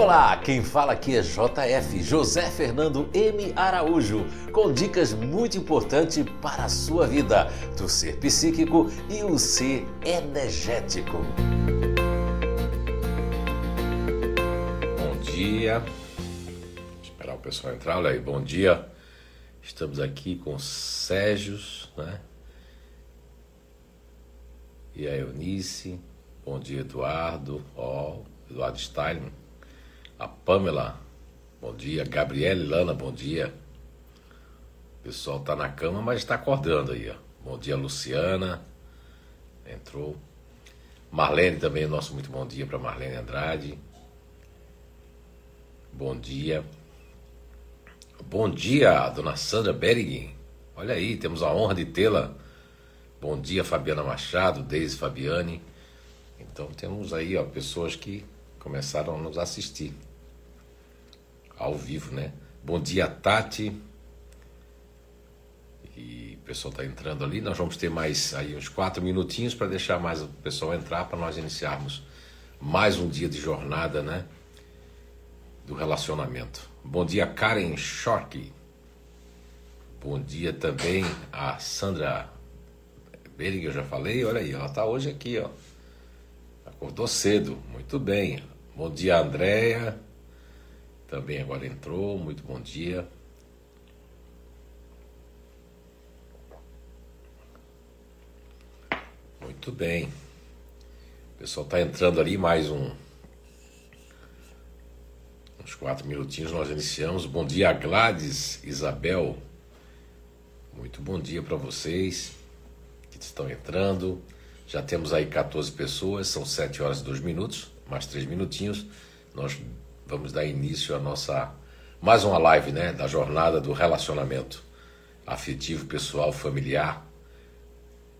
Olá, quem fala aqui é JF, José Fernando M. Araújo, com dicas muito importantes para a sua vida, do ser psíquico e o ser energético. Bom dia. Esperar o pessoal entrar. Olha aí, bom dia. Estamos aqui com Sérgio, né? E a Eunice. Bom dia, Eduardo. Ó, oh, Eduardo Stein. A Pamela. Bom dia. Gabriele Lana, bom dia. O pessoal tá na cama, mas está acordando aí, ó. Bom dia, Luciana. Entrou. Marlene também, nosso muito bom dia para Marlene Andrade. Bom dia. Bom dia, dona Sandra Bergin. Olha aí, temos a honra de tê-la. Bom dia, Fabiana Machado, Deise Fabiane. Então temos aí ó, pessoas que começaram a nos assistir ao vivo, né? Bom dia, Tati. E o pessoal está entrando ali. Nós vamos ter mais aí uns quatro minutinhos para deixar mais o pessoal entrar para nós iniciarmos mais um dia de jornada, né? Do relacionamento. Bom dia, Karen Shork. Bom dia também a Sandra Bering, eu já falei. Olha aí, ela está hoje aqui, ó. Acordou cedo, muito bem. Bom dia, Andréia. Também agora entrou, muito bom dia. Muito bem. O pessoal está entrando ali, mais um uns quatro minutinhos nós iniciamos. Bom dia, Gladys, Isabel. Muito bom dia para vocês que estão entrando. Já temos aí 14 pessoas, são 7 horas e 2 minutos, mais 3 minutinhos. Nós vamos dar início à nossa mais uma live, né, da jornada do relacionamento afetivo, pessoal, familiar.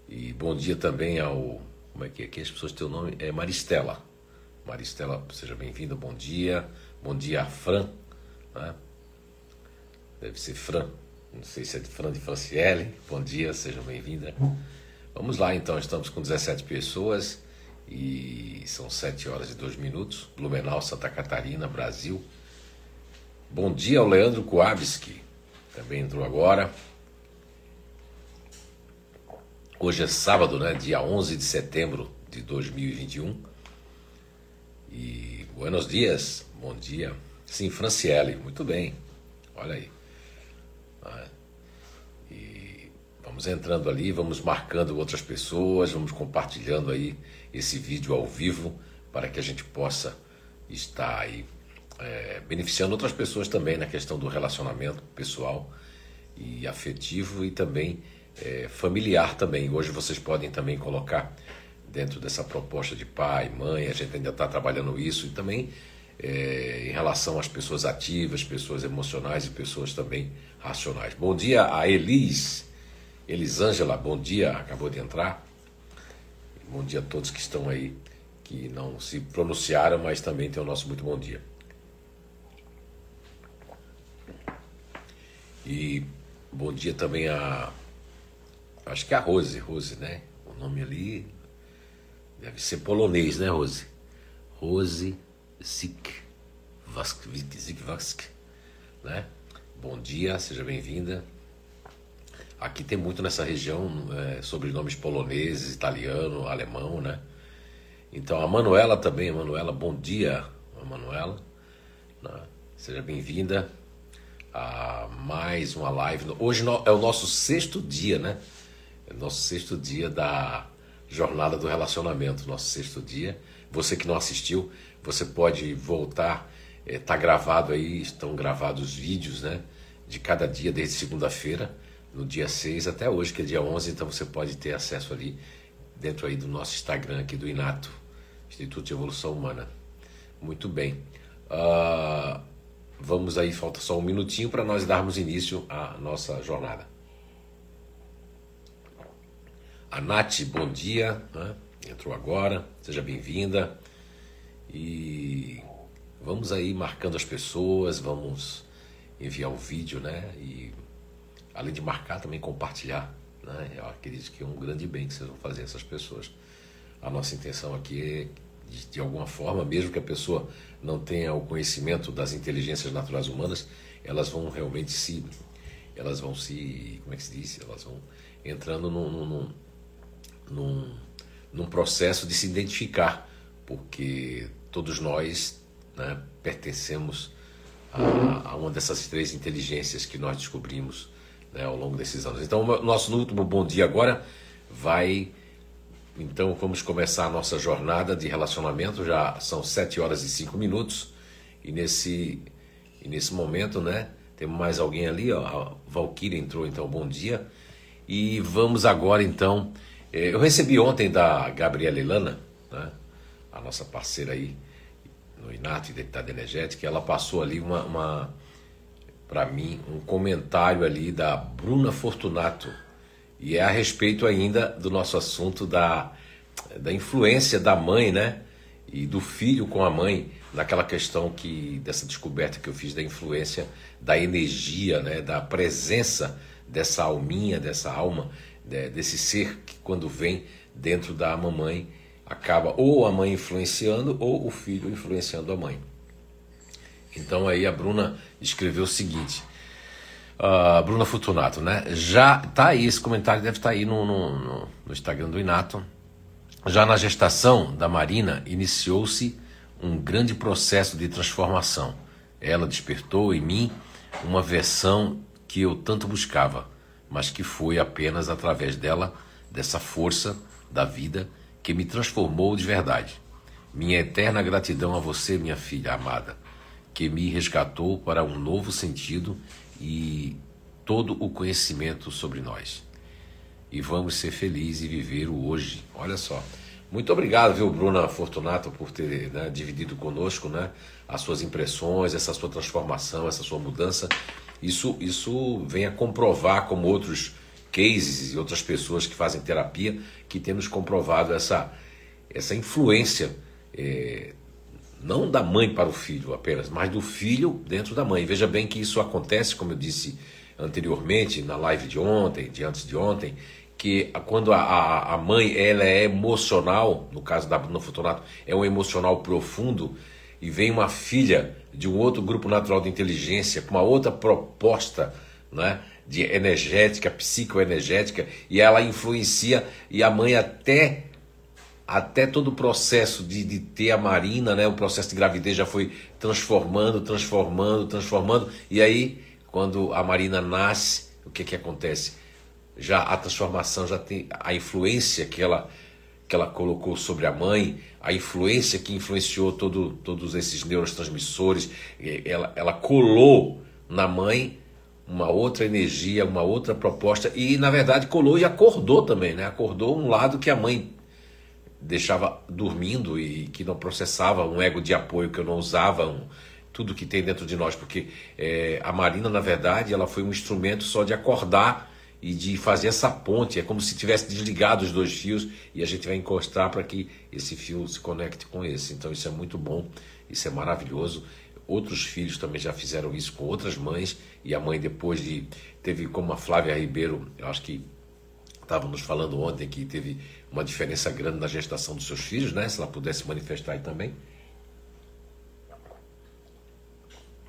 E bom dia também ao como é que é que as pessoas têm o nome? É Maristela. Maristela, seja bem-vinda, bom dia. Bom dia, Fran. Né? Deve ser Fran. Não sei se é de Fran de Franciele. Bom dia, seja bem-vinda. Vamos lá, então. Estamos com 17 pessoas e são 7 horas e 2 minutos. Blumenau, Santa Catarina, Brasil. Bom dia ao Leandro Kuabski. Também entrou agora. Hoje é sábado, né? Dia 11 de setembro de 2021. E buenos dias, bom dia. Sim, Franciele, muito bem. Olha aí. Ah, e vamos entrando ali, vamos marcando outras pessoas, vamos compartilhando aí esse vídeo ao vivo para que a gente possa estar aí é, beneficiando outras pessoas também na questão do relacionamento pessoal e afetivo e também é, familiar também. Hoje vocês podem também colocar dentro dessa proposta de pai, mãe, a gente ainda está trabalhando isso e também é, em relação às pessoas ativas, pessoas emocionais e pessoas também racionais. Bom dia a Elis, Elisângela, bom dia, acabou de entrar. Bom dia a todos que estão aí, que não se pronunciaram, mas também tem o nosso muito bom dia. E bom dia também a. Acho que a Rose, Rose, né? O nome ali Deve ser polonês, né, Rose? Rose Zikvask, né? Bom dia, seja bem-vinda. Aqui tem muito nessa região é, sobrenomes poloneses, italiano, alemão, né? Então a Manuela também, Manuela, bom dia, Manuela. Né? Seja bem-vinda a mais uma live. Hoje é o nosso sexto dia, né? É o nosso sexto dia da Jornada do Relacionamento, nosso sexto dia. Você que não assistiu, você pode voltar, está é, gravado aí, estão gravados os vídeos, né? De cada dia, desde segunda-feira, no dia 6 até hoje, que é dia 11, então você pode ter acesso ali dentro aí do nosso Instagram aqui do Inato, Instituto de Evolução Humana. Muito bem. Uh, vamos aí, falta só um minutinho para nós darmos início à nossa jornada. A Nath, bom dia, né? entrou agora, seja bem-vinda. E vamos aí marcando as pessoas, vamos enviar o vídeo, né? E além de marcar, também compartilhar, né? Eu acredito que é um grande bem que vocês vão fazer essas pessoas. A nossa intenção aqui é de, de alguma forma, mesmo que a pessoa não tenha o conhecimento das inteligências naturais humanas, elas vão realmente se elas vão se como é que se diz elas vão entrando num, num, num, num processo de se identificar porque todos nós né, pertencemos a, a, uma dessas três inteligências que nós descobrimos né, ao longo desses anos então nosso último bom dia agora vai então vamos começar a nossa jornada de relacionamento. Já são 7 horas e 5 minutos. E nesse, e nesse momento, né? Temos mais alguém ali, ó. A Valkyria entrou, então, bom dia. E vamos agora, então. Eh, eu recebi ontem da Gabriela Ilana, né? A nossa parceira aí no Inato Identidade Energética. Ela passou ali uma, uma para mim, um comentário ali da Bruna Fortunato e é a respeito ainda do nosso assunto da, da influência da mãe, né? E do filho com a mãe, naquela questão que dessa descoberta que eu fiz da influência da energia, né? Da presença dessa alminha, dessa alma, né? desse ser que quando vem dentro da mamãe acaba ou a mãe influenciando ou o filho influenciando a mãe. Então aí a Bruna escreveu o seguinte: Uh, Bruna Fortunato, né? Já tá aí, esse comentário deve estar tá aí no, no, no, Instagram do Inato. Já na gestação da Marina, iniciou-se um grande processo de transformação. Ela despertou em mim uma versão que eu tanto buscava, mas que foi apenas através dela, dessa força da vida, que me transformou de verdade. Minha eterna gratidão a você, minha filha amada, que me resgatou para um novo sentido e todo o conhecimento sobre nós. E vamos ser felizes e viver o hoje. Olha só. Muito obrigado, viu, Bruna Fortunato, por ter né, dividido conosco né, as suas impressões, essa sua transformação, essa sua mudança. Isso, isso vem a comprovar, como outros cases e outras pessoas que fazem terapia, que temos comprovado essa, essa influência é, não da mãe para o filho apenas, mas do filho dentro da mãe. Veja bem que isso acontece, como eu disse anteriormente, na live de ontem, de antes de ontem, que quando a, a mãe ela é emocional, no caso da Bruna Fortunato, é um emocional profundo, e vem uma filha de um outro grupo natural de inteligência, com uma outra proposta né, de energética, psicoenergética, e ela influencia, e a mãe até até todo o processo de, de ter a Marina, né, o processo de gravidez já foi transformando, transformando, transformando. E aí, quando a Marina nasce, o que, que acontece? Já a transformação já tem a influência que ela, que ela colocou sobre a mãe, a influência que influenciou todo, todos esses neurotransmissores, ela, ela colou na mãe uma outra energia, uma outra proposta e na verdade colou e acordou também, né? Acordou um lado que a mãe deixava dormindo e que não processava um ego de apoio que eu não usava, um, tudo que tem dentro de nós, porque é, a Marina, na verdade, ela foi um instrumento só de acordar e de fazer essa ponte. É como se tivesse desligado os dois fios e a gente vai encostar para que esse fio se conecte com esse. Então isso é muito bom, isso é maravilhoso. Outros filhos também já fizeram isso com outras mães e a mãe depois de teve como a Flávia Ribeiro, eu acho que estávamos falando ontem que teve uma diferença grande na gestação dos seus filhos, né? Se ela pudesse manifestar aí também.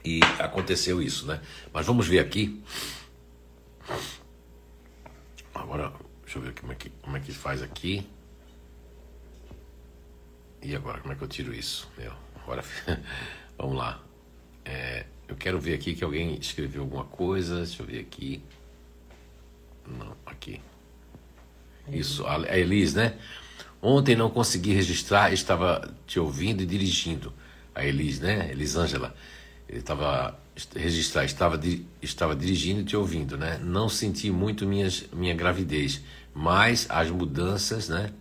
E aconteceu isso, né? Mas vamos ver aqui. Agora, deixa eu ver como é que, como é que faz aqui. E agora, como é que eu tiro isso? Meu, agora, vamos lá. É, eu quero ver aqui que alguém escreveu alguma coisa. Deixa eu ver aqui. Não, aqui. Isso, a Elis, né? Ontem não consegui registrar, estava te ouvindo e dirigindo. A Elis, né? Elisângela. Ele estava registrar, estava, estava dirigindo e te ouvindo, né? Não senti muito minhas, minha gravidez, mas as mudanças, né?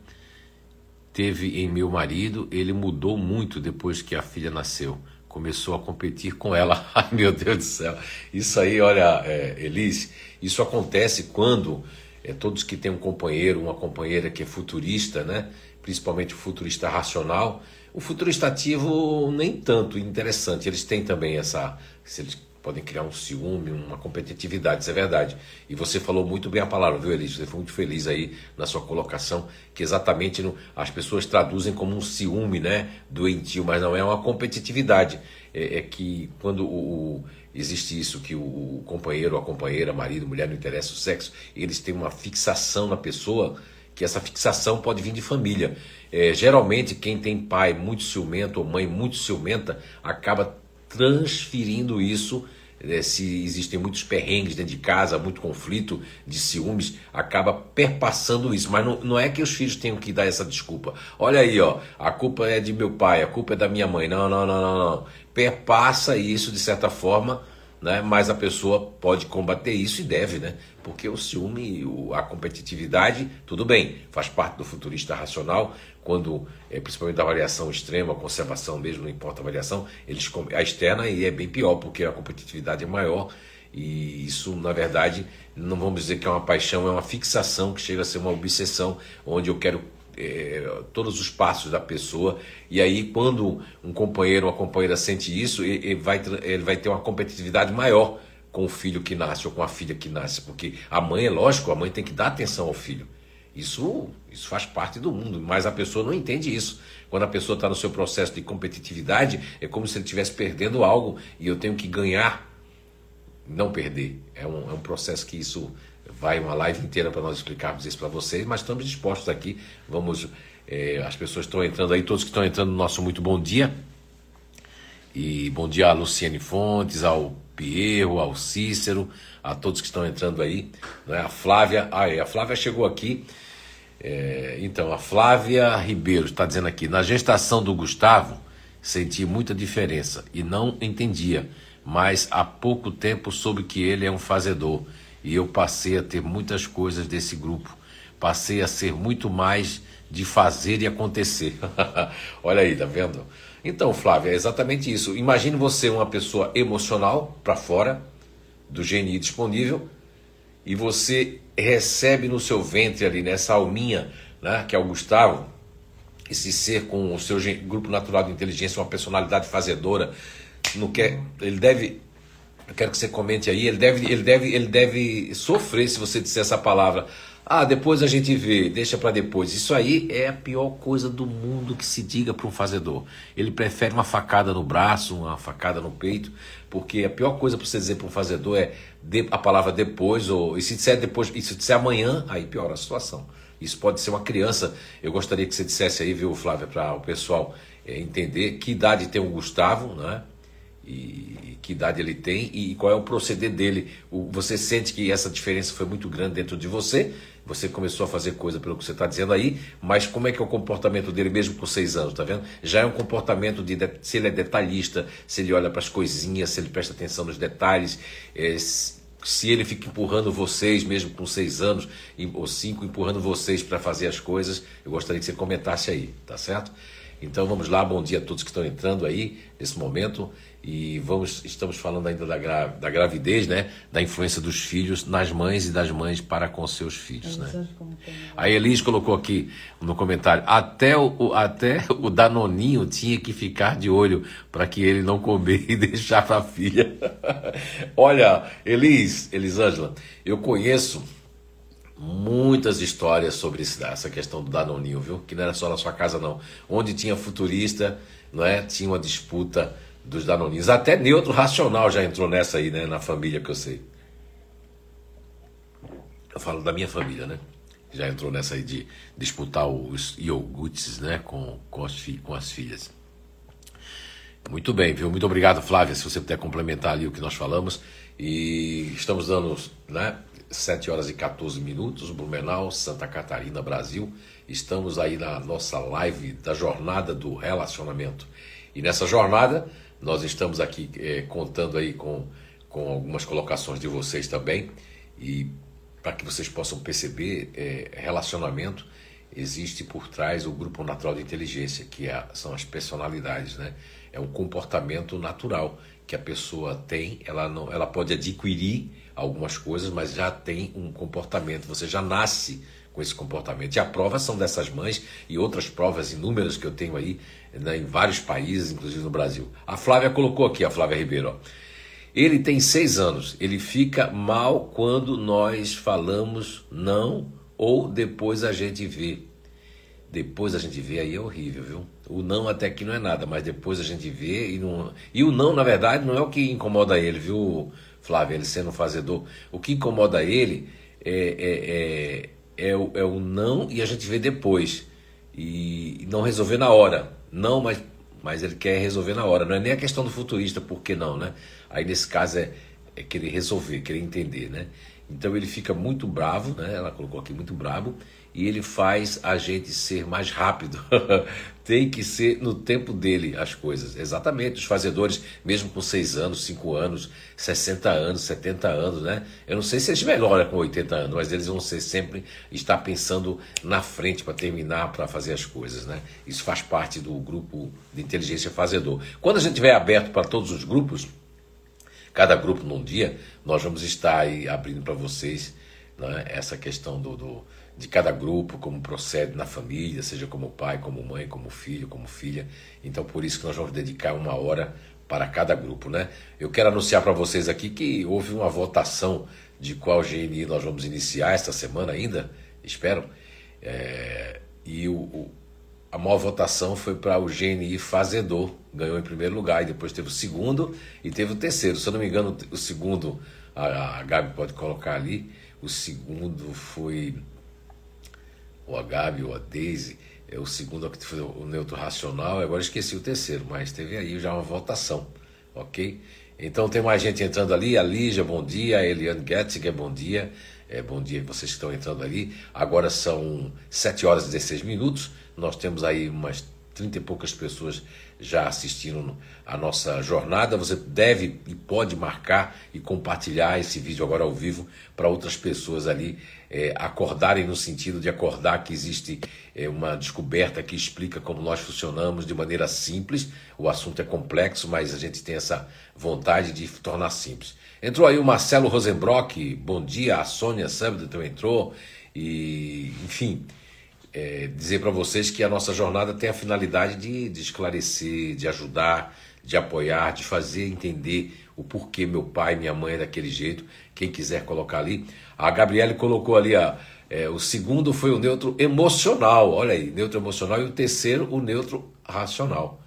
Teve em meu marido, ele mudou muito depois que a filha nasceu. Começou a competir com ela. Ai, meu Deus do céu. Isso aí, olha, é, Elis, isso acontece quando é, todos que têm um companheiro, uma companheira que é futurista, né? principalmente o futurista racional, o futurista ativo nem tanto interessante. Eles têm também essa, eles podem criar um ciúme, uma competitividade, isso é verdade. E você falou muito bem a palavra, viu, Elis? Você foi muito feliz aí na sua colocação, que exatamente no, as pessoas traduzem como um ciúme, né, doentio, mas não é uma competitividade. É, é que quando o, o, existe isso, que o, companheiro, a companheira, marido, mulher, não interessa o sexo, eles têm uma fixação na pessoa, que essa fixação pode vir de família. É, geralmente, quem tem pai muito ciumento ou mãe muito ciumenta acaba transferindo isso. É, se existem muitos perrengues dentro de casa, muito conflito de ciúmes, acaba perpassando isso. Mas não, não é que os filhos tenham que dar essa desculpa. Olha aí, ó, a culpa é de meu pai, a culpa é da minha mãe. Não, não, não, não, não. Perpassa isso de certa forma né? mas a pessoa pode combater isso e deve, né? porque o ciúme, a competitividade, tudo bem, faz parte do futurista racional, quando, é, principalmente da variação extrema, conservação mesmo, não importa a variação, eles, a externa e é bem pior, porque a competitividade é maior, e isso, na verdade, não vamos dizer que é uma paixão, é uma fixação que chega a ser uma obsessão, onde eu quero é, todos os passos da pessoa. E aí, quando um companheiro ou uma companheira sente isso, ele vai, ele vai ter uma competitividade maior com o filho que nasce ou com a filha que nasce. Porque a mãe, é lógico, a mãe tem que dar atenção ao filho. Isso, isso faz parte do mundo, mas a pessoa não entende isso. Quando a pessoa está no seu processo de competitividade, é como se ele estivesse perdendo algo e eu tenho que ganhar, não perder. É um, é um processo que isso vai uma live inteira para nós explicarmos isso para vocês, mas estamos dispostos aqui. Vamos, é, as pessoas estão entrando aí, todos que estão entrando no nosso muito bom dia. E bom dia a Luciane Fontes, ao Pierro, ao Cícero, a todos que estão entrando aí. Né? A Flávia, ah, é, a Flávia chegou aqui. É, então, a Flávia Ribeiro está dizendo aqui: na gestação do Gustavo, senti muita diferença e não entendia, mas há pouco tempo soube que ele é um fazedor e eu passei a ter muitas coisas desse grupo. Passei a ser muito mais de fazer e acontecer. Olha aí, tá vendo? Então, Flávia, é exatamente isso. Imagine você uma pessoa emocional para fora do GNI disponível e você recebe no seu ventre ali nessa alminha, né, que é o Gustavo, esse ser com o seu grupo natural de inteligência, uma personalidade fazedora, não quer, ele deve eu quero que você comente aí. Ele deve, ele deve, ele deve sofrer se você disser essa palavra. Ah, depois a gente vê, deixa para depois. Isso aí é a pior coisa do mundo que se diga para um fazedor. Ele prefere uma facada no braço, uma facada no peito, porque a pior coisa para você dizer para um fazedor é a palavra depois, ou e se disser depois, e se disser amanhã, aí piora a situação. Isso pode ser uma criança. Eu gostaria que você dissesse aí, viu, Flávia, para o pessoal é, entender que idade tem o Gustavo, né? E que idade ele tem e qual é o proceder dele. você sente que essa diferença foi muito grande dentro de você, você começou a fazer coisa pelo que você está dizendo aí, mas como é que é o comportamento dele mesmo com seis anos, tá vendo? Já é um comportamento de, se ele é detalhista, se ele olha para as coisinhas, se ele presta atenção nos detalhes, é, se ele fica empurrando vocês, mesmo com seis anos ou cinco, empurrando vocês para fazer as coisas, eu gostaria que você comentasse aí, tá certo? Então vamos lá, bom dia a todos que estão entrando aí nesse momento e vamos estamos falando ainda da, gra, da gravidez, né? Da influência dos filhos nas mães e das mães para com seus filhos, né? A Elis colocou aqui no comentário até o até o danoninho tinha que ficar de olho para que ele não comer e deixar para a filha. Olha, Elis, Elisângela, eu conheço muitas histórias sobre essa questão do danoninho, viu? Que não era só na sua casa não. Onde tinha futurista, não é? Tinha uma disputa dos danoninhos. Até neutro racional já entrou nessa aí, né? Na família que eu sei. Eu falo da minha família, né? Já entrou nessa aí de disputar os iogurtes, né? Com, com, as, com as filhas. Muito bem, viu? Muito obrigado, Flávia, se você puder complementar ali o que nós falamos. E estamos dando, né? 7 horas e 14 minutos, Blumenau, Santa Catarina, Brasil. Estamos aí na nossa live da jornada do relacionamento. E nessa jornada nós estamos aqui é, contando aí com, com algumas colocações de vocês também e para que vocês possam perceber, é, relacionamento existe por trás o grupo natural de inteligência, que é, são as personalidades, né? É um comportamento natural que a pessoa tem, ela não, ela pode adquirir algumas coisas, mas já tem um comportamento, você já nasce com esse comportamento. E a prova são dessas mães e outras provas inúmeras que eu tenho aí né, em vários países, inclusive no Brasil. A Flávia colocou aqui, a Flávia Ribeiro. Ó. Ele tem seis anos. Ele fica mal quando nós falamos não ou depois a gente vê. Depois a gente vê aí é horrível, viu? O não até aqui não é nada, mas depois a gente vê e não. E o não, na verdade, não é o que incomoda ele, viu, Flávio? Ele sendo fazedor. O que incomoda ele é, é, é, é, o, é o não e a gente vê depois. E não resolver na hora. Não, mas, mas ele quer resolver na hora. Não é nem a questão do futurista, por que não, né? Aí nesse caso é, é querer resolver, querer entender, né? Então ele fica muito bravo, né? Ela colocou aqui muito bravo e ele faz a gente ser mais rápido. Tem que ser no tempo dele as coisas. Exatamente, os fazedores, mesmo com 6 anos, 5 anos, 60 anos, 70 anos, né? Eu não sei se eles melhoram com 80 anos, mas eles vão ser sempre estar pensando na frente para terminar, para fazer as coisas, né? Isso faz parte do grupo de inteligência fazedor. Quando a gente tiver aberto para todos os grupos, cada grupo num dia, nós vamos estar aí abrindo para vocês né, essa questão do, do, de cada grupo, como procede na família, seja como pai, como mãe, como filho, como filha. Então, por isso que nós vamos dedicar uma hora para cada grupo, né? Eu quero anunciar para vocês aqui que houve uma votação de qual GNI nós vamos iniciar esta semana ainda, espero. É, e o, o, a maior votação foi para o GNI Fazedor, ganhou em primeiro lugar, e depois teve o segundo e teve o terceiro. Se eu não me engano, o segundo, a, a Gabi pode colocar ali, o segundo foi ou a Gabi ou a Daisy, é o segundo que foi o neutro racional, agora esqueci o terceiro, mas teve aí já uma votação, ok? Então tem mais gente entrando ali, a Lígia, bom dia, a Eliane Getziger, bom dia, é, bom dia vocês que estão entrando ali, agora são 7 horas e 16 minutos, nós temos aí umas 30 e poucas pessoas já assistindo a nossa jornada. Você deve e pode marcar e compartilhar esse vídeo agora ao vivo para outras pessoas ali é, acordarem no sentido de acordar que existe é, uma descoberta que explica como nós funcionamos de maneira simples. O assunto é complexo, mas a gente tem essa vontade de tornar simples. Entrou aí o Marcelo Rosenbrock, bom dia, a Sônia Subdon entrou, e enfim, é, dizer para vocês que a nossa jornada tem a finalidade de, de, esclarecer, de ajudar, de apoiar, de fazer entender o porquê meu pai e minha mãe é daquele jeito. Quem quiser colocar ali. A Gabriele colocou ali, a, é, o segundo foi o neutro emocional, olha aí, neutro emocional, e o terceiro, o neutro racional.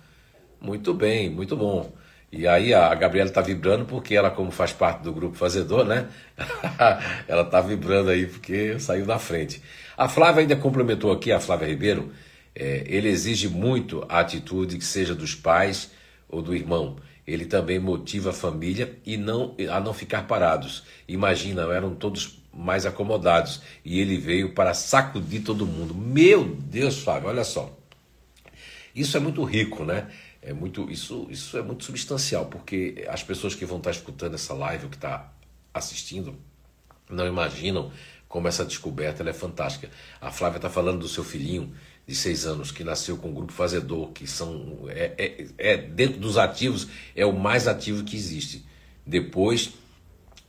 Muito bem, muito bom. E aí a Gabriela está vibrando porque ela, como faz parte do grupo fazedor, né? ela está vibrando aí porque saiu da frente. A Flávia ainda complementou aqui, a Flávia Ribeiro, é, ele exige muito a atitude que seja dos pais ou do irmão. Ele também motiva a família e não a não ficar parados. Imagina, eram todos mais acomodados e ele veio para sacudir todo mundo. Meu Deus, Flávio, olha só. Isso é muito rico, né? É muito, isso, isso é muito substancial, porque as pessoas que vão estar escutando essa live, ou que está assistindo, não imaginam como essa descoberta é fantástica. A Flávia está falando do seu filhinho de seis anos que nasceu com o grupo fazedor, que são é, é, é, dentro dos ativos é o mais ativo que existe. Depois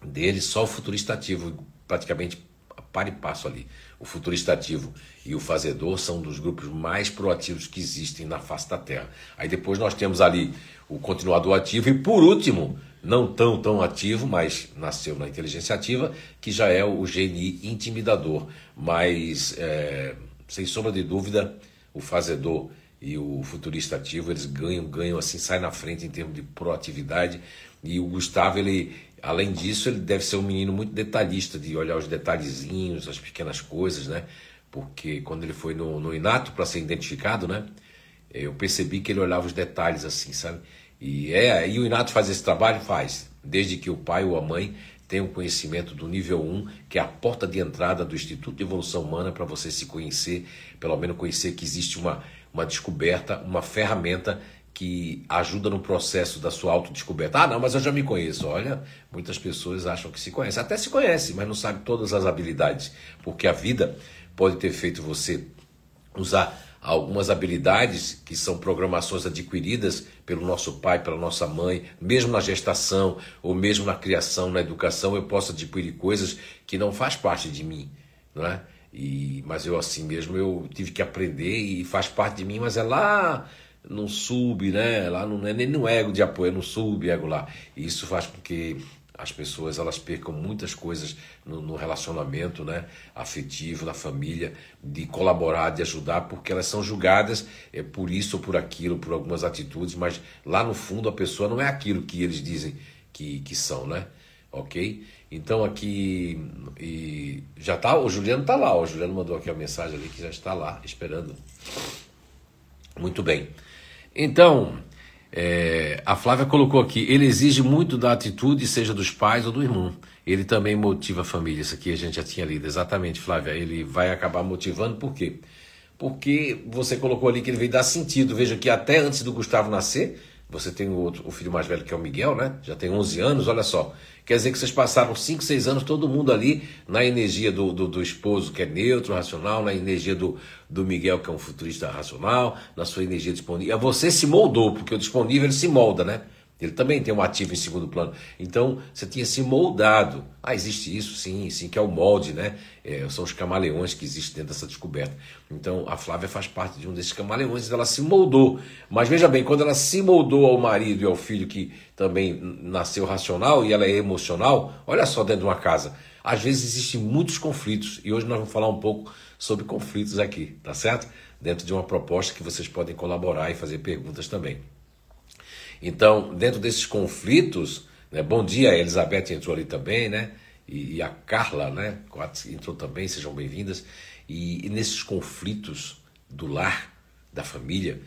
dele só o futurista ativo, praticamente para e passo ali. O futurista ativo e o fazedor são dos grupos mais proativos que existem na face da Terra. Aí depois nós temos ali o continuador ativo e por último não tão tão ativo, mas nasceu na inteligência ativa, que já é o GNI intimidador. Mas, é, sem sombra de dúvida, o fazedor e o futurista ativo, eles ganham, ganham assim, sai na frente em termos de proatividade. E o Gustavo, ele, além disso, ele deve ser um menino muito detalhista, de olhar os detalhezinhos, as pequenas coisas, né? Porque quando ele foi no, no Inato para ser identificado, né? Eu percebi que ele olhava os detalhes assim, sabe? E, é, e o Inato faz esse trabalho? Faz, desde que o pai ou a mãe tenham conhecimento do nível 1, que é a porta de entrada do Instituto de Evolução Humana para você se conhecer, pelo menos conhecer que existe uma, uma descoberta, uma ferramenta que ajuda no processo da sua autodescoberta. Ah, não, mas eu já me conheço. Olha, muitas pessoas acham que se conhecem. Até se conhece, mas não sabe todas as habilidades, porque a vida pode ter feito você usar algumas habilidades que são programações adquiridas pelo nosso pai, pela nossa mãe, mesmo na gestação ou mesmo na criação, na educação, eu posso adquirir coisas que não faz parte de mim, não é? E, mas eu assim mesmo eu tive que aprender e faz parte de mim, mas é lá não sub, né? Lá não é nem no ego de apoio, é no sub ego lá. E isso faz com que as pessoas elas percam muitas coisas no, no, relacionamento né, afetivo, da família, de colaborar, de ajudar, porque elas são julgadas é, por isso ou por aquilo, por algumas atitudes, mas lá no fundo a pessoa não é aquilo que eles dizem que, que são, né? Ok? Então aqui e já tá, o Juliano tá lá, o Juliano mandou aqui a mensagem ali que já está lá esperando. Muito bem. Então, é, a Flávia colocou aqui: ele exige muito da atitude, seja dos pais ou do irmão. Ele também motiva a família. Isso aqui a gente já tinha lido. Exatamente, Flávia. Ele vai acabar motivando, por quê? Porque você colocou ali que ele veio dar sentido. Veja que até antes do Gustavo nascer, você tem o, outro, o filho mais velho que é o Miguel, né? Já tem 11 anos, olha só. Quer dizer que vocês passaram 5, 6 anos, todo mundo ali, na energia do, do, do, esposo, que é neutro, racional, na energia do, do Miguel, que é um futurista racional, na sua energia disponível. Você se moldou, porque o disponível ele se molda, né? Ele também tem um ativo em segundo plano. Então, você tinha se moldado. Ah, existe isso? Sim, sim, que é o molde, né? É, são os camaleões que existem dentro dessa descoberta. Então, a Flávia faz parte de um desses camaleões, ela se moldou. Mas veja bem, quando ela se moldou ao marido e ao filho, que também nasceu racional e ela é emocional, olha só dentro de uma casa. Às vezes existem muitos conflitos. E hoje nós vamos falar um pouco sobre conflitos aqui, tá certo? Dentro de uma proposta que vocês podem colaborar e fazer perguntas também. Então, dentro desses conflitos, né, bom dia, a Elizabeth entrou ali também, né? E, e a Carla, né? Entrou também, sejam bem-vindas. E, e, nesses conflitos do lar, da família,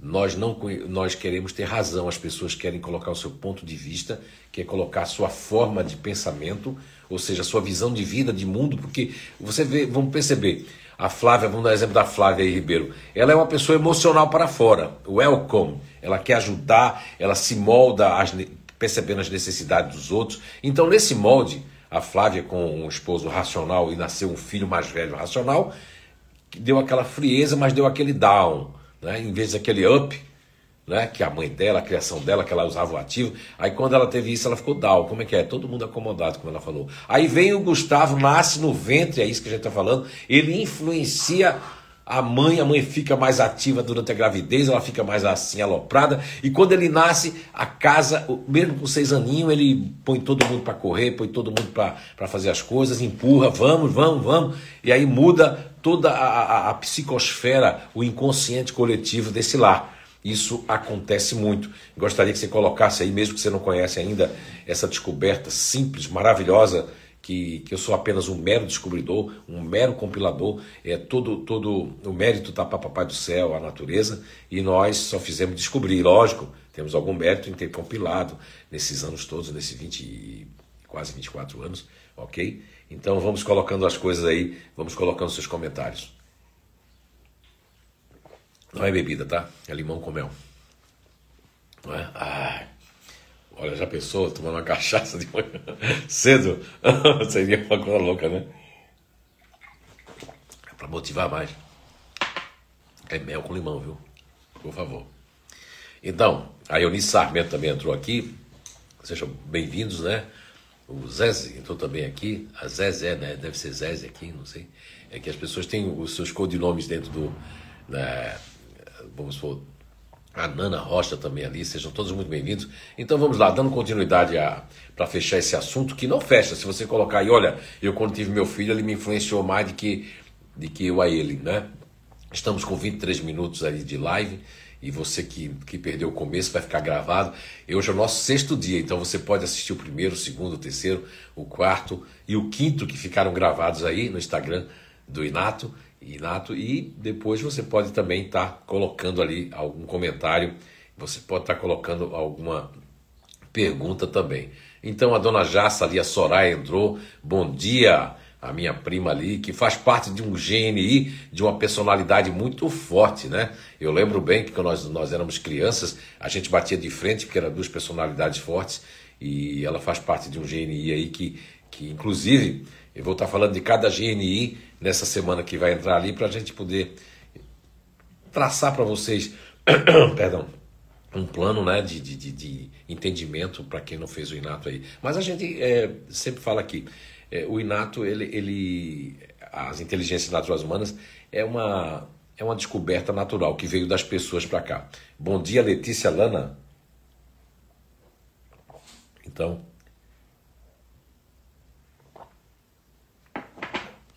nós não nós queremos ter razão, as pessoas querem colocar o seu ponto de vista, quer colocar a sua forma de pensamento, ou seja, a sua visão de vida, de mundo, porque você vê, vamos perceber, a Flávia, vamos dar exemplo da Flávia aí, Ribeiro. Ela é uma pessoa emocional para fora, welcome. Ela quer ajudar, ela se molda as, percebendo as necessidades dos outros. Então, nesse molde, a Flávia, com um esposo racional e nasceu um filho mais velho racional, deu aquela frieza, mas deu aquele down. Né? Em vez daquele up, né? Que a mãe dela, a criação dela, que ela usava o ativo. Aí quando ela teve isso, ela ficou down. Como é que é? Todo mundo acomodado, como ela falou. Aí vem o Gustavo, nasce no ventre, é isso que a gente está falando. Ele influencia a mãe, a mãe fica mais ativa durante a gravidez, ela fica mais assim aloprada. E quando ele nasce, a casa, mesmo com seis aninhos, ele põe todo mundo para correr, põe todo mundo para fazer as coisas, empurra, vamos, vamos, vamos. E aí muda toda a, a, a psicosfera, o inconsciente coletivo desse lar. Isso acontece muito. Gostaria que você colocasse aí, mesmo que você não conhece ainda, essa descoberta simples, maravilhosa, que, que eu sou apenas um mero descobridor, um mero compilador. É todo, todo o mérito está para Papai do Céu, a natureza, e nós só fizemos descobrir. Lógico, temos algum mérito em ter compilado nesses anos todos, nesses 20, quase 24 anos, ok? Então vamos colocando as coisas aí, vamos colocando seus comentários. Não é bebida, tá? É limão com mel. Não é? Ai. Olha, já pensou tomando uma cachaça de manhã cedo? Seria uma coisa louca, né? É pra motivar mais. É mel com limão, viu? Por favor. Então, a Eunice Sarmento também entrou aqui. Sejam bem-vindos, né? O Zezé entrou também aqui. A Zezé, né? Deve ser Zezé aqui, não sei. É que as pessoas têm os seus codinomes dentro do. Né? Vamos supor, a Nana Rocha também ali, sejam todos muito bem-vindos. Então vamos lá, dando continuidade para fechar esse assunto, que não fecha, se você colocar aí, olha, eu quando tive meu filho, ele me influenciou mais do que, de que eu a ele, né? Estamos com 23 minutos aí de live, e você que, que perdeu o começo vai ficar gravado. Hoje é o nosso sexto dia, então você pode assistir o primeiro, o segundo, o terceiro, o quarto e o quinto que ficaram gravados aí no Instagram do Inato. Inato, e depois você pode também estar tá colocando ali algum comentário, você pode estar tá colocando alguma pergunta também. Então a dona Jassa ali, a Soraya entrou, bom dia, a minha prima ali, que faz parte de um GNI, de uma personalidade muito forte, né? Eu lembro bem que quando nós, nós éramos crianças, a gente batia de frente, porque eram duas personalidades fortes, e ela faz parte de um GNI aí que, que inclusive, eu vou estar falando de cada GNI nessa semana que vai entrar ali para a gente poder traçar para vocês, perdão, um plano né, de, de, de entendimento para quem não fez o Inato aí. Mas a gente é, sempre fala aqui, é, o Inato, ele, ele, as inteligências naturais humanas é uma, é uma descoberta natural que veio das pessoas para cá. Bom dia, Letícia Lana. Então,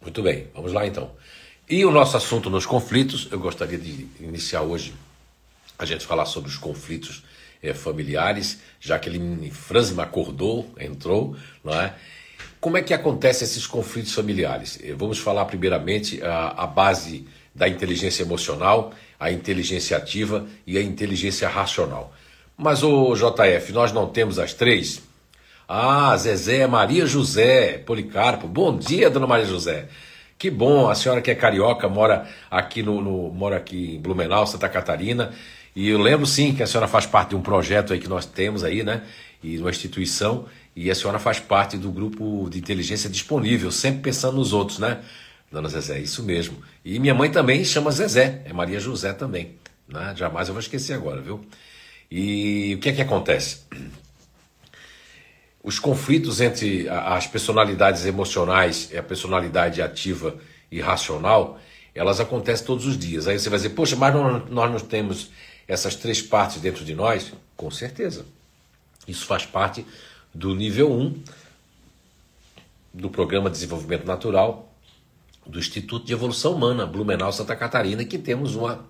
muito bem, vamos lá então. E o nosso assunto nos conflitos, eu gostaria de iniciar hoje a gente falar sobre os conflitos é, familiares, já que ele Franz me acordou, entrou, não é? Como é que acontecem esses conflitos familiares? Eh, vamos falar primeiramente a, a base da inteligência emocional, a inteligência ativa e a inteligência racional. Mas o JF, nós não temos as três? Ah, Zezé, Maria José, Policarpo. Bom dia, dona Maria José. Que bom, a senhora que é carioca, mora aqui no, no mora aqui em Blumenau, Santa Catarina. E eu lembro sim que a senhora faz parte de um projeto aí que nós temos aí, né? E uma instituição, e a senhora faz parte do grupo de inteligência disponível, sempre pensando nos outros, né? Dona Zezé, isso mesmo. E minha mãe também chama Zezé, é Maria José também. Né? Jamais eu vou esquecer agora, viu? E o que é que acontece? Os conflitos entre as personalidades emocionais e a personalidade ativa e racional, elas acontecem todos os dias. Aí você vai dizer, poxa, mas nós não temos essas três partes dentro de nós? Com certeza. Isso faz parte do nível 1 do Programa de Desenvolvimento Natural do Instituto de Evolução Humana, Blumenau, Santa Catarina, que temos uma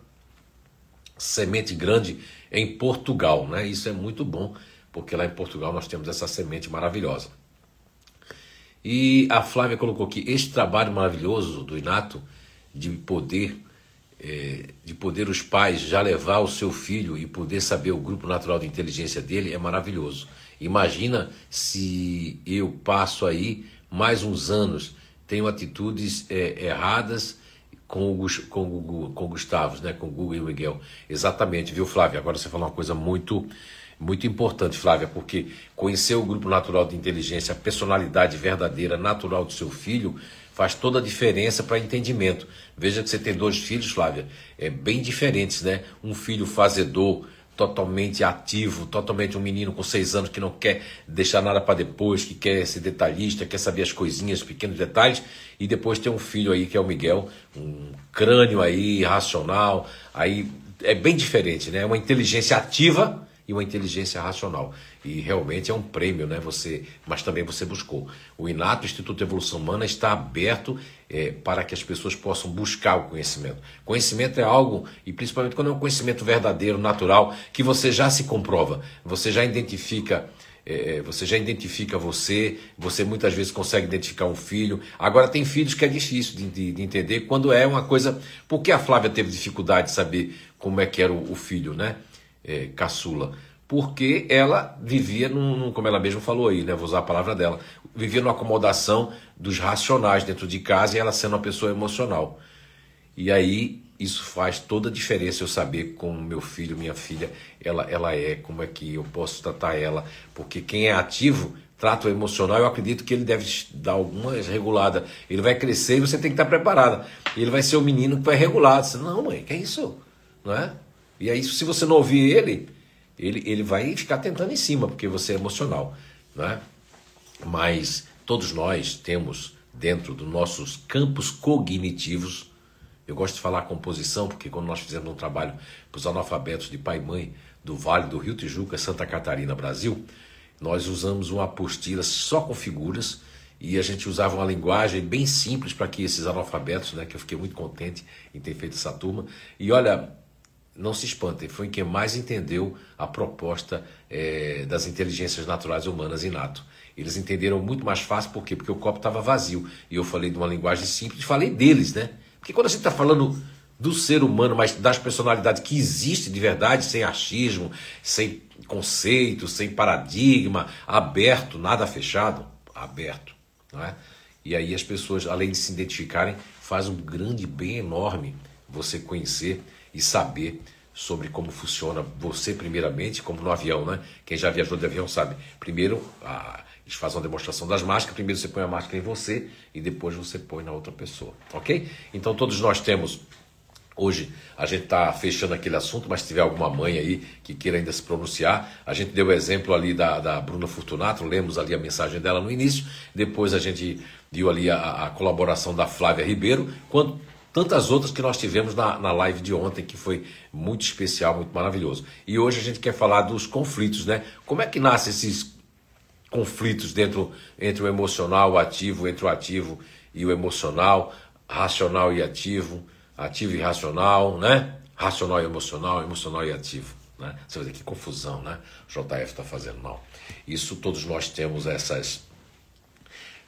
semente grande em Portugal. Né? Isso é muito bom, porque lá em Portugal nós temos essa semente maravilhosa. E a Flávia colocou aqui, este trabalho maravilhoso do Inato de poder é, de poder os pais já levar o seu filho e poder saber o grupo natural de inteligência dele é maravilhoso. Imagina se eu passo aí mais uns anos, tenho atitudes é, erradas com o, com, o, com o né, com o Google e o Miguel. Exatamente, viu, Flávia? Agora você falou uma coisa muito muito importante, Flávia, porque conhecer o grupo natural de inteligência, a personalidade verdadeira, natural do seu filho, faz toda a diferença para entendimento. Veja que você tem dois filhos, Flávia, é bem diferentes, né? Um filho fazedor, totalmente ativo, totalmente um menino com seis anos que não quer deixar nada para depois, que quer ser detalhista, quer saber as coisinhas, pequenos detalhes, e depois tem um filho aí que é o Miguel, um crânio aí racional, aí é bem diferente, né? Uma inteligência ativa e uma inteligência racional. E realmente é um prêmio, né? Você, mas também você buscou. O Inato Instituto de Evolução Humana está aberto é, para que as pessoas possam buscar o conhecimento. Conhecimento é algo, e principalmente quando é um conhecimento verdadeiro, natural, que você já se comprova, você já identifica. É, é você já identifica você, você muitas vezes consegue identificar um filho. Agora, tem filhos que é difícil de, de, de entender quando é uma coisa. Por que a Flávia teve dificuldade de saber como é que era o, o filho, né? É, caçula porque ela vivia, num, num, como ela mesma falou aí, né, vou usar a palavra dela, vivia numa acomodação dos racionais dentro de casa e ela sendo uma pessoa emocional. E aí isso faz toda a diferença eu saber como meu filho, minha filha, ela, ela é, como é que eu posso tratar ela, porque quem é ativo trata o emocional, eu acredito que ele deve dar alguma regulada. Ele vai crescer e você tem que estar preparada. Ele vai ser o menino que vai regular. Você, não, mãe, que é isso? Não é? E aí, se você não ouvir ele, ele, ele vai ficar tentando em cima, porque você é emocional. Né? Mas todos nós temos dentro dos nossos campos cognitivos, eu gosto de falar composição, porque quando nós fizemos um trabalho para os analfabetos de pai e mãe do Vale do Rio Tijuca, Santa Catarina, Brasil, nós usamos uma apostila só com figuras e a gente usava uma linguagem bem simples para que esses analfabetos, né, que eu fiquei muito contente em ter feito essa turma. E olha, não se espantem, foi quem mais entendeu a proposta é, das inteligências naturais humanas inato. Eles entenderam muito mais fácil, por quê? Porque o copo estava vazio. E eu falei de uma linguagem simples, falei deles, né? Porque quando a gente está falando do ser humano, mas das personalidades que existem de verdade, sem achismo, sem conceito, sem paradigma, aberto, nada fechado, aberto, não é? E aí as pessoas, além de se identificarem, faz um grande bem enorme você conhecer e saber sobre como funciona você primeiramente, como no avião, né? Quem já viajou de avião sabe. Primeiro, a, eles fazem uma demonstração das máscaras, primeiro você põe a máscara em você e depois você põe na outra pessoa, ok? Então todos nós temos Hoje a gente está fechando aquele assunto, mas se tiver alguma mãe aí que queira ainda se pronunciar, a gente deu o exemplo ali da, da Bruna Fortunato, lemos ali a mensagem dela no início, depois a gente viu ali a, a colaboração da Flávia Ribeiro. Quando tantas outras que nós tivemos na, na live de ontem, que foi muito especial, muito maravilhoso. E hoje a gente quer falar dos conflitos, né? Como é que nascem esses conflitos dentro entre o emocional, o ativo, entre o ativo e o emocional, racional e ativo, ativo e racional, né? Racional e emocional, emocional e ativo. Né? Você vai dizer que confusão, né? O JF está fazendo mal. Isso todos nós temos essas.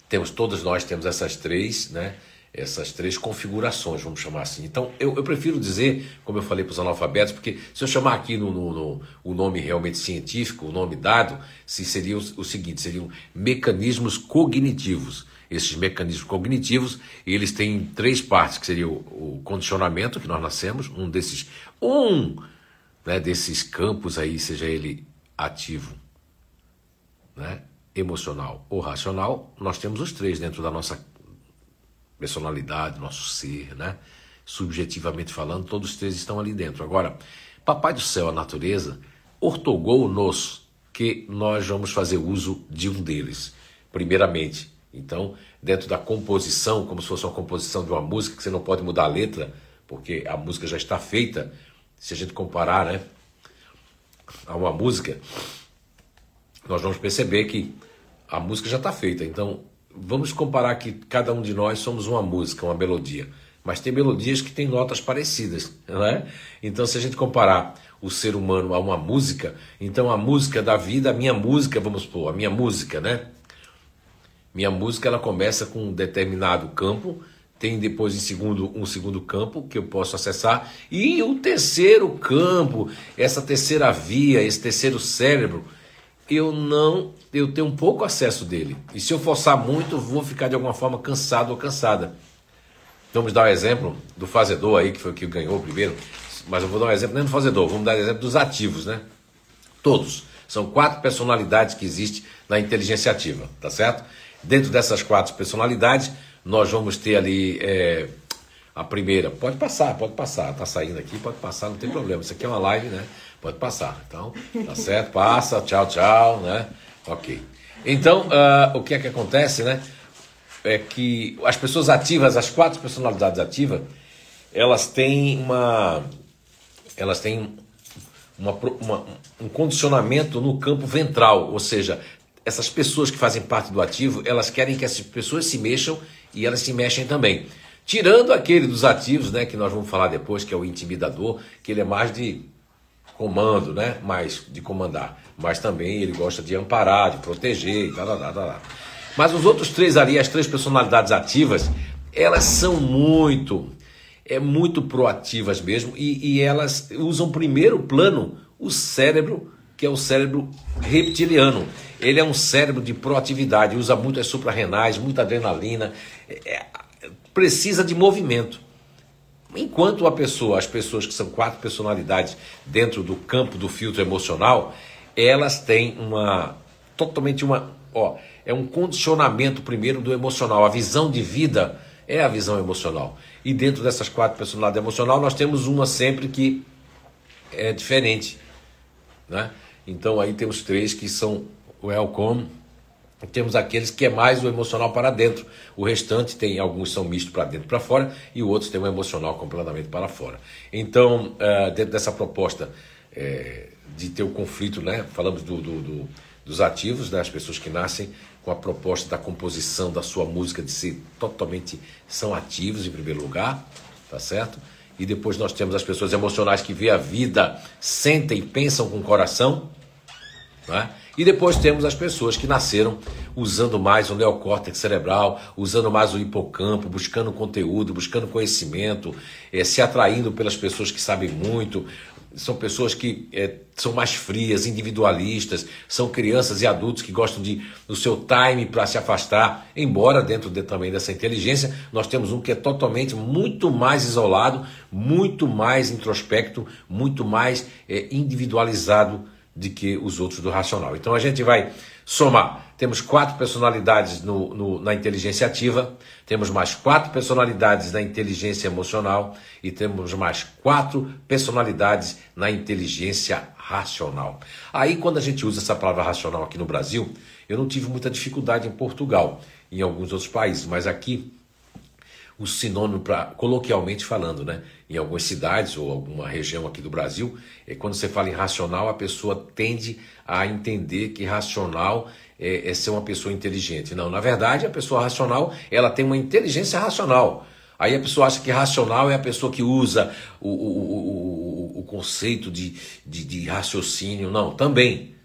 Temos, todos nós temos essas três, né? Essas três configurações, vamos chamar assim. Então, eu, eu prefiro dizer, como eu falei para os analfabetos, porque se eu chamar aqui no, no, no, o nome realmente científico, o nome dado, se seria o, o seguinte, seriam mecanismos cognitivos. Esses mecanismos cognitivos, eles têm três partes, que seria o, o condicionamento, que nós nascemos, um desses, um né, desses campos aí, seja ele ativo, né, emocional ou racional, nós temos os três dentro da nossa personalidade, nosso ser, né? Subjetivamente falando, todos os três estão ali dentro. Agora, Papai do Céu, a natureza, ortogou-nos que nós vamos fazer uso de um deles, primeiramente. Então, dentro da composição, como se fosse uma composição de uma música, que você não pode mudar a letra, porque a música já está feita, se a gente comparar né, a uma música, nós vamos perceber que a música já está feita. Então, vamos comparar que cada um de nós somos uma música, uma melodia. Mas tem melodias que têm notas parecidas, não é? Então, se a gente comparar o ser humano a uma música, então a música da vida, a minha música, vamos pôr, a minha música, né? Minha música ela começa com um determinado campo, tem depois em segundo um segundo campo que eu posso acessar e o terceiro campo, essa terceira via, esse terceiro cérebro, eu não, eu tenho um pouco acesso dele. E se eu forçar muito, vou ficar de alguma forma cansado ou cansada. Vamos dar um exemplo do fazedor aí, que foi o que ganhou primeiro, mas eu vou dar um exemplo nem do fazedor, vamos dar um exemplo dos ativos, né? Todos. São quatro personalidades que existem na inteligência ativa, tá certo? Dentro dessas quatro personalidades, nós vamos ter ali é, a primeira. Pode passar, pode passar, tá saindo aqui, pode passar, não tem problema. Isso aqui é uma live, né? Pode passar. Então, tá certo? Passa, tchau, tchau, né? Ok. Então, uh, o que é que acontece, né? É que as pessoas ativas, as quatro personalidades ativas, elas têm uma. Elas têm uma, uma, um condicionamento no campo ventral, ou seja, essas pessoas que fazem parte do ativo, elas querem que essas pessoas se mexam e elas se mexem também. Tirando aquele dos ativos, né, que nós vamos falar depois, que é o intimidador, que ele é mais de comando, né? Mais de comandar. Mas também ele gosta de amparar, de proteger e tal, tal, tal, tal. Mas os outros três ali, as três personalidades ativas, elas são muito, é muito proativas mesmo e, e elas usam primeiro plano o cérebro, que é o cérebro reptiliano. Ele é um cérebro de proatividade, usa muito as suprarrenais, muita adrenalina, é, é precisa de movimento. Enquanto a pessoa, as pessoas que são quatro personalidades dentro do campo do filtro emocional, elas têm uma totalmente uma, ó, é um condicionamento primeiro do emocional. A visão de vida é a visão emocional. E dentro dessas quatro personalidades emocional, nós temos uma sempre que é diferente, né? Então aí temos três que são o Elcom, temos aqueles que é mais o emocional para dentro. O restante tem, alguns são mistos para dentro para fora, e outros têm o emocional completamente para fora. Então, uh, dentro dessa proposta é, de ter o conflito, né? Falamos do, do, do, dos ativos, né? as pessoas que nascem com a proposta da composição da sua música de ser totalmente são ativos em primeiro lugar, tá certo? E depois nós temos as pessoas emocionais que vê a vida, sentem e pensam com o coração, né? E depois temos as pessoas que nasceram usando mais o neocórtex cerebral, usando mais o hipocampo, buscando conteúdo, buscando conhecimento, é, se atraindo pelas pessoas que sabem muito. São pessoas que é, são mais frias, individualistas, são crianças e adultos que gostam de do seu time para se afastar. Embora dentro de, também dessa inteligência nós temos um que é totalmente muito mais isolado, muito mais introspecto, muito mais é, individualizado de que os outros do racional. Então a gente vai somar. Temos quatro personalidades no, no, na inteligência ativa, temos mais quatro personalidades na inteligência emocional e temos mais quatro personalidades na inteligência racional. Aí, quando a gente usa essa palavra racional aqui no Brasil, eu não tive muita dificuldade em Portugal, em alguns outros países, mas aqui o sinônimo para coloquialmente falando, né? Em algumas cidades ou alguma região aqui do Brasil, é quando você fala em racional, a pessoa tende a entender que racional é, é ser uma pessoa inteligente. Não, na verdade, a pessoa racional, ela tem uma inteligência racional. Aí a pessoa acha que racional é a pessoa que usa o, o, o, o conceito de, de, de raciocínio. Não, também.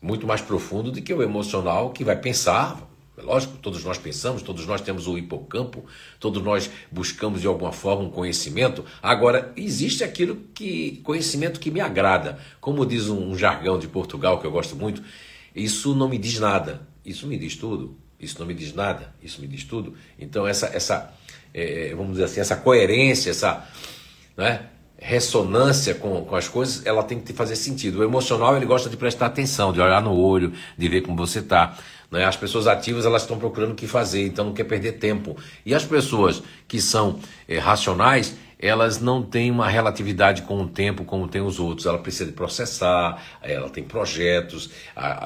Muito mais profundo do que o emocional que vai pensar, é lógico, todos nós pensamos, todos nós temos o hipocampo, todos nós buscamos de alguma forma um conhecimento. Agora, existe aquilo que conhecimento que me agrada. Como diz um, um jargão de Portugal que eu gosto muito, isso não me diz nada. Isso me diz tudo. Isso não me diz nada. Isso me diz tudo. Então essa essa é, vamos dizer assim, essa coerência, essa né, ressonância com, com as coisas, ela tem que fazer sentido. O emocional ele gosta de prestar atenção, de olhar no olho, de ver como você está. Né? As pessoas ativas elas estão procurando o que fazer, então não quer perder tempo. E as pessoas que são é, racionais, elas não têm uma relatividade com o tempo como tem os outros. Ela precisa de processar, ela tem projetos,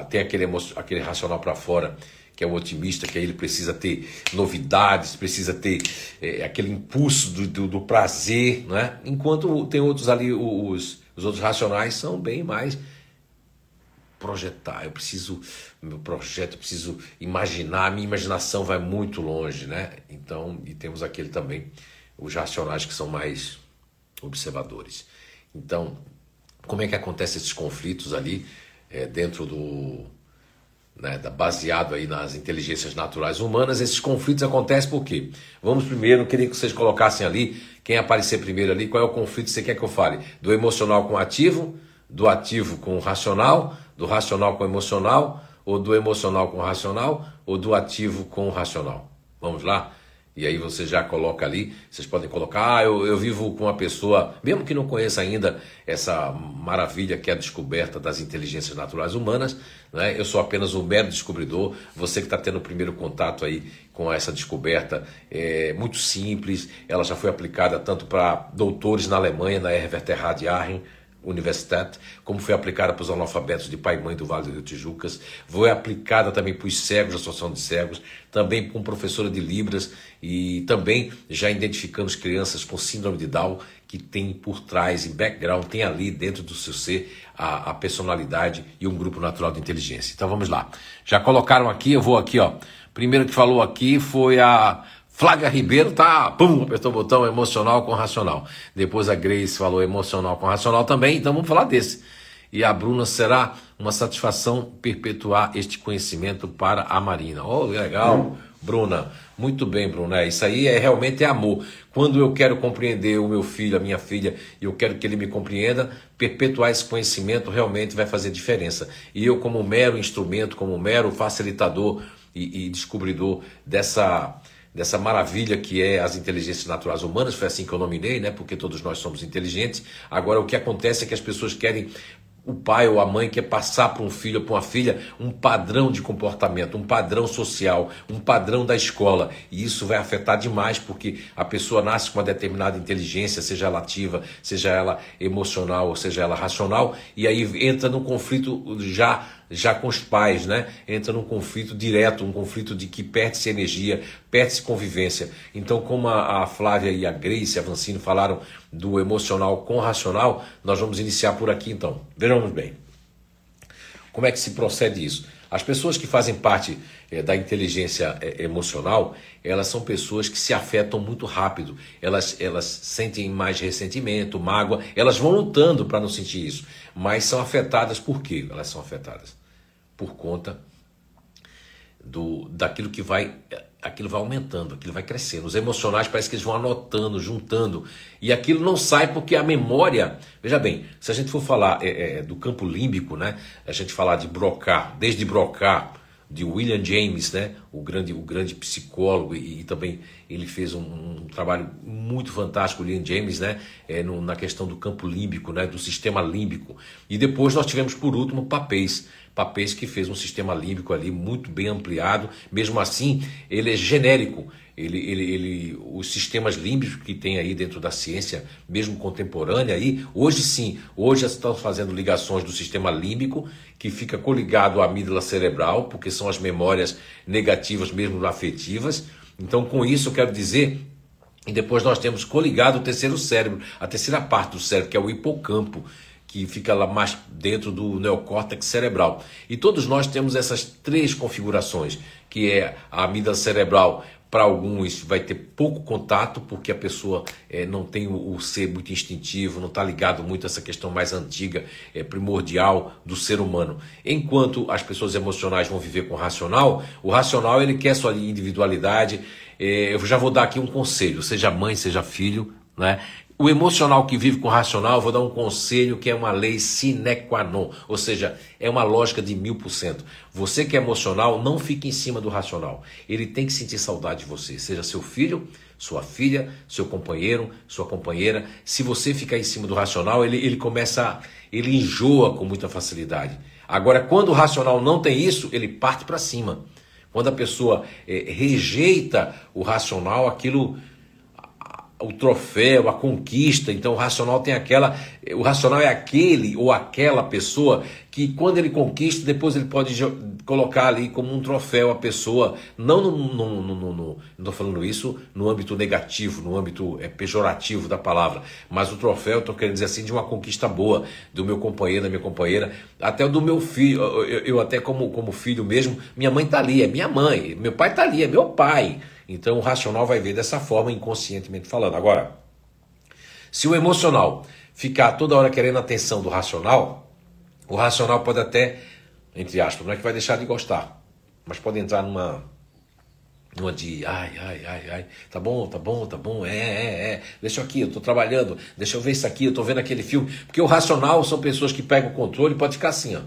tem aquele, aquele racional para fora que é o otimista, que aí ele precisa ter novidades, precisa ter é, aquele impulso do, do, do, prazer, né? enquanto tem outros ali, os, os outros racionais são bem mais projetar, eu preciso, meu projeto, eu preciso imaginar, a minha imaginação vai muito longe, né? Então, e temos aquele também, os racionais que são mais observadores. Então, como é que acontece esses conflitos ali é, dentro do, né, baseado aí nas inteligências naturais humanas, esses conflitos acontecem por quê? Vamos primeiro, queria que vocês colocassem ali, quem aparecer primeiro ali, qual é o conflito que você quer que eu fale? Do emocional com o ativo, do ativo com o racional, do racional com o emocional, ou do emocional com o racional, ou do ativo com o racional. Vamos lá? E aí você já coloca ali, vocês podem colocar, ah, eu, eu vivo com uma pessoa, mesmo que não conheça ainda essa maravilha que é a descoberta das inteligências naturais humanas, né? eu sou apenas um mero descobridor, você que está tendo o primeiro contato aí com essa descoberta, é muito simples, ela já foi aplicada tanto para doutores na Alemanha, na Herverterrad Aachen, Universitat, como foi aplicada para os analfabetos de pai e mãe do Vale do Tijucas, foi aplicada também para os cegos, a Associação de Cegos, também com professora de Libras e também já identificando as crianças com síndrome de Down que tem por trás, em background, tem ali dentro do seu ser a, a personalidade e um grupo natural de inteligência. Então vamos lá. Já colocaram aqui, eu vou aqui, ó. Primeiro que falou aqui foi a Flávia Ribeiro tá, pum, apertou o botão emocional com racional. Depois a Grace falou emocional com racional também, então vamos falar desse. E a Bruna será uma satisfação perpetuar este conhecimento para a Marina. Oh, legal, Bruna. Muito bem, Bruna. É, isso aí é realmente é amor. Quando eu quero compreender o meu filho, a minha filha, e eu quero que ele me compreenda, perpetuar esse conhecimento realmente vai fazer diferença. E eu, como mero instrumento, como mero facilitador e, e descobridor dessa dessa maravilha que é as inteligências naturais humanas, foi assim que eu nominei, né? Porque todos nós somos inteligentes. Agora o que acontece é que as pessoas querem o pai ou a mãe quer passar para um filho ou para uma filha um padrão de comportamento, um padrão social, um padrão da escola. E isso vai afetar demais, porque a pessoa nasce com uma determinada inteligência, seja ela ativa, seja ela emocional, ou seja ela racional, e aí entra num conflito já já com os pais, né? Entra num conflito direto, um conflito de que perde-se energia, perde-se convivência. Então, como a, a, Flávia e a Grace, a Vancino falaram do emocional com o racional, nós vamos iniciar por aqui então. Vejamos bem. Como é que se procede isso? As pessoas que fazem parte é, da inteligência é, emocional, elas são pessoas que se afetam muito rápido. Elas, elas sentem mais ressentimento, mágoa, elas vão lutando para não sentir isso. Mas são afetadas por quê? Elas são afetadas por conta do daquilo que vai aquilo vai aumentando, aquilo vai crescendo. Os emocionais parece que eles vão anotando, juntando, e aquilo não sai porque a memória. Veja bem, se a gente for falar é, é, do campo límbico, né? A gente falar de Broca, desde Broca, de William James, né? O grande, o grande psicólogo e, e também ele fez um, um, trabalho muito fantástico, William James, né? É, no, na questão do campo límbico, né? Do sistema límbico. E depois nós tivemos por último papéis papéis que fez um sistema límbico ali muito bem ampliado. Mesmo assim, ele é genérico. Ele, ele, ele, os sistemas límbicos que tem aí dentro da ciência, mesmo contemporânea, aí, hoje sim, hoje estão fazendo ligações do sistema límbico, que fica coligado à amígdala cerebral, porque são as memórias negativas, mesmo afetivas. Então, com isso, eu quero dizer E depois nós temos coligado o terceiro cérebro, a terceira parte do cérebro, que é o hipocampo, que fica lá mais dentro do neocórtex cerebral. E todos nós temos essas três configurações, que é a amígdala cerebral para alguns vai ter pouco contato, porque a pessoa é, não tem o, o, ser muito instintivo, não está ligado muito a essa questão mais antiga, é, primordial do ser humano. Enquanto as pessoas emocionais vão viver com o racional, o racional ele quer sua individualidade. É, eu já vou dar aqui um conselho, seja mãe, seja filho, né? O emocional que vive com o racional, vou dar um conselho que é uma lei sine qua non, ou seja, é uma lógica de mil por cento. Você que é emocional, não fique em cima do racional. Ele tem que sentir saudade de você, seja seu filho, sua filha, seu companheiro, sua companheira. Se você ficar em cima do racional, ele, ele começa, ele enjoa com muita facilidade. Agora, quando o racional não tem isso, ele parte para cima. Quando a pessoa é, rejeita o racional, aquilo o troféu, a conquista. Então o racional tem aquela, o racional é aquele ou aquela pessoa que quando ele conquista, depois ele pode colocar ali como um troféu a pessoa, não no, no, no, no não estou falando isso no âmbito negativo, no âmbito é, pejorativo da palavra, mas o troféu, estou querendo dizer assim, de uma conquista boa do meu companheiro, da minha companheira, até do meu filho, eu, eu até como, como filho mesmo, minha mãe está ali, é minha mãe, meu pai está ali, é meu pai. Então o racional vai ver dessa forma, inconscientemente falando. Agora, se o emocional ficar toda hora querendo a atenção do racional, o racional pode até, entre aspas, não é que vai deixar de gostar, mas pode entrar numa numa de ai, ai, ai, ai, tá bom, tá bom, tá bom, é, é, é, deixa eu aqui, eu tô trabalhando, deixa eu ver isso aqui, eu tô vendo aquele filme, porque o racional são pessoas que pegam o controle e pode ficar assim, ó.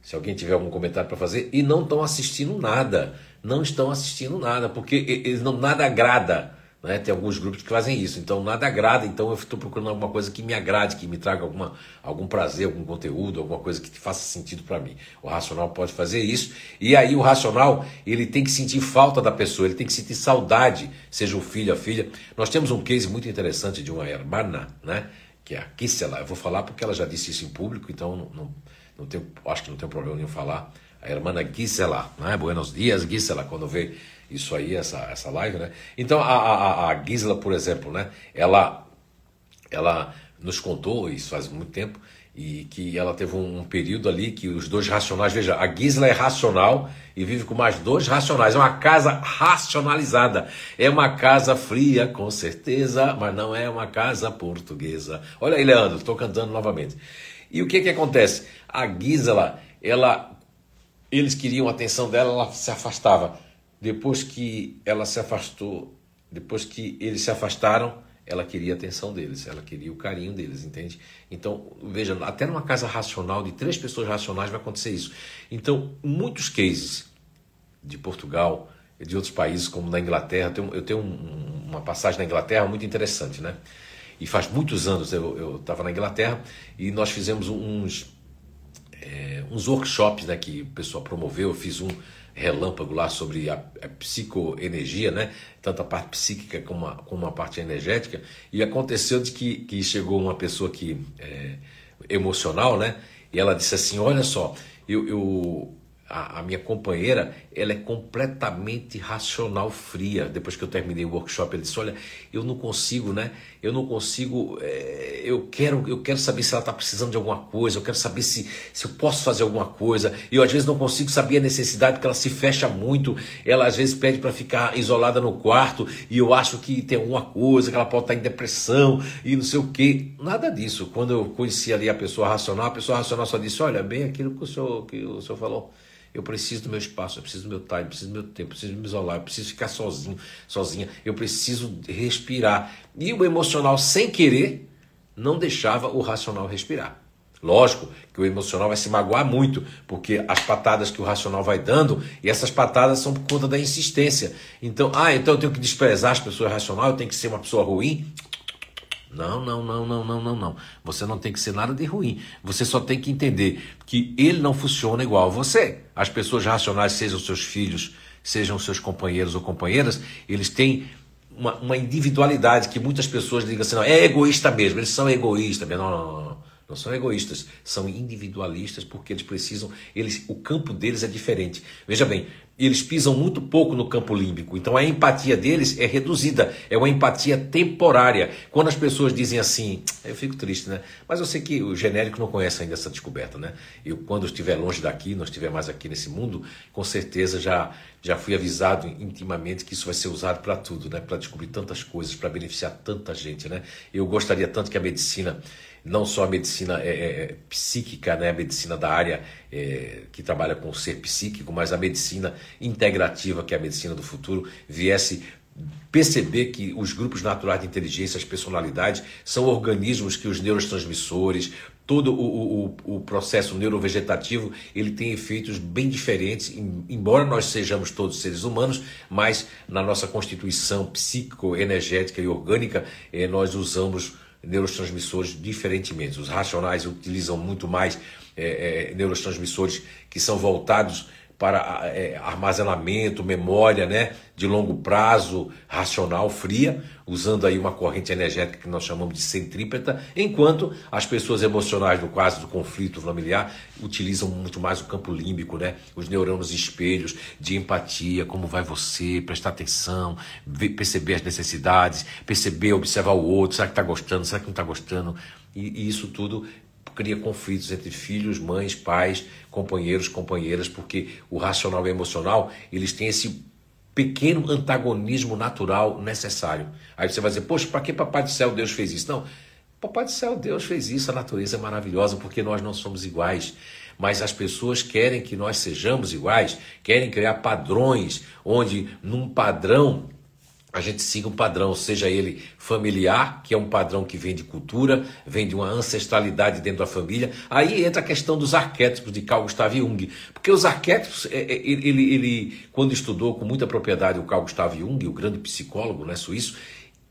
Se alguém tiver algum comentário para fazer e não estão assistindo nada não estão assistindo nada, porque eles não, nada agrada. Né? Tem alguns grupos que fazem isso, então nada agrada, então eu estou procurando alguma coisa que me agrade, que me traga alguma, algum prazer, algum conteúdo, alguma coisa que faça sentido para mim. O racional pode fazer isso, e aí o racional ele tem que sentir falta da pessoa, ele tem que sentir saudade, seja o filho, a filha. Nós temos um case muito interessante de uma hermana, né? que é a Kissela, eu vou falar porque ela já disse isso em público, então não, não, não tenho, acho que não tem problema nenhum falar a irmã Gisela, né? Buenos dias, Gisela, quando vê isso aí, essa, essa live, né? Então, a, a, a Gisela, por exemplo, né? Ela, ela nos contou, isso faz muito tempo, e que ela teve um, um período ali que os dois racionais, veja, a Gisela é racional e vive com mais dois racionais, é uma casa racionalizada, é uma casa fria, com certeza, mas não é uma casa portuguesa. Olha aí, Leandro, estou cantando novamente. E o que que acontece? A Gisela, ela eles queriam a atenção dela, ela se afastava. Depois que ela se afastou, depois que eles se afastaram, ela queria a atenção deles, ela queria o carinho deles, entende? Então, veja, até numa casa racional, de três pessoas racionais, vai acontecer isso. Então, muitos cases de Portugal, de outros países, como na Inglaterra, eu tenho, um, uma passagem na Inglaterra muito interessante, né? E faz muitos anos eu estava na Inglaterra e nós fizemos uns é, uns workshops né, que o pessoal promoveu, eu fiz um relâmpago lá sobre a, a psicoenergia, né? tanto a parte psíquica como a, como a parte energética, e aconteceu de que, que chegou uma pessoa que é, emocional, né? E ela disse assim, olha só, eu, eu a, a, minha companheira, ela é completamente racional fria. Depois que eu terminei o workshop, ele disse: Olha, eu não consigo, né? Eu não consigo. É, eu quero eu quero saber se ela está precisando de alguma coisa, eu quero saber se, se eu posso fazer alguma coisa. E eu às vezes não consigo saber a necessidade, porque ela se fecha muito. Ela às vezes pede para ficar isolada no quarto, e eu acho que tem alguma coisa, que ela pode estar tá em depressão e não sei o quê. Nada disso. Quando eu conheci ali a pessoa racional, a pessoa racional só disse: Olha, bem aquilo que o senhor, que o senhor falou. Eu preciso do meu espaço, eu preciso do meu time, eu preciso do meu tempo, eu preciso me isolar, eu preciso ficar sozinho, sozinha, eu preciso respirar. E o emocional, sem querer, não deixava o racional respirar. Lógico que o emocional vai se magoar muito, porque as patadas que o racional vai dando, e essas patadas são por conta da insistência. Então, ah, então eu tenho que desprezar as pessoas racionais, eu tenho que ser uma pessoa ruim. Não, não, não, não, não, não, não. Você não tem que ser nada de ruim. Você só tem que entender que ele não funciona igual a você. As pessoas racionais, sejam seus filhos, sejam seus companheiros ou companheiras, eles têm uma, uma individualidade que muitas pessoas digam assim, não, é egoísta mesmo, eles são egoístas. Não, não, não, não. Não são egoístas, são individualistas porque eles precisam, eles, o campo deles é diferente. Veja bem, eles pisam muito pouco no campo límbico, então a empatia deles é reduzida, é uma empatia temporária. Quando as pessoas dizem assim, eu fico triste, né? Mas eu sei que o genérico não conhece ainda essa descoberta, né? Eu, quando estiver longe daqui, não estiver mais aqui nesse mundo, com certeza já, já fui avisado intimamente que isso vai ser usado para tudo, né? Para descobrir tantas coisas, para beneficiar tanta gente, né? Eu gostaria tanto que a medicina não só a medicina é, é, é, psíquica, né, a medicina da área é, que trabalha com o ser psíquico, mas a medicina integrativa, que é a medicina do futuro, viesse perceber que os grupos naturais de inteligência, as personalidades, são organismos que os neurotransmissores, todo o, o, o processo neurovegetativo, ele tem efeitos bem diferentes, embora nós sejamos todos seres humanos, mas na nossa constituição psíquico, energética e orgânica, eh, nós usamos neurotransmissores diferentemente. Os racionais utilizam muito mais é, é, neurotransmissores que são voltados para é, armazenamento, memória, né, de longo prazo, racional, fria, usando aí uma corrente energética que nós chamamos de centrípeta, enquanto as pessoas emocionais, no caso do conflito familiar, utilizam muito mais o campo límbico, né, os neurônios espelhos de empatia, como vai você, prestar atenção, ver, perceber as necessidades, perceber, observar o outro, será que está gostando, será que não está gostando, e, e isso tudo cria conflitos entre filhos, mães, pais, companheiros, companheiras, porque o racional e o emocional, eles têm esse pequeno antagonismo natural necessário. Aí você vai dizer, poxa, para que Papai do Céu Deus fez isso? Não, Papai do Céu Deus fez isso, a natureza é maravilhosa porque nós não somos iguais. Mas as pessoas querem que nós sejamos iguais, querem criar padrões, onde num padrão a gente siga um padrão, seja ele familiar, que é um padrão que vem de cultura, vem de uma ancestralidade dentro da família. Aí entra a questão dos arquétipos de Carl Gustav Jung, porque os arquétipos, é, é, ele, ele quando estudou com muita propriedade o Carl Gustav Jung, o grande psicólogo né, suíço,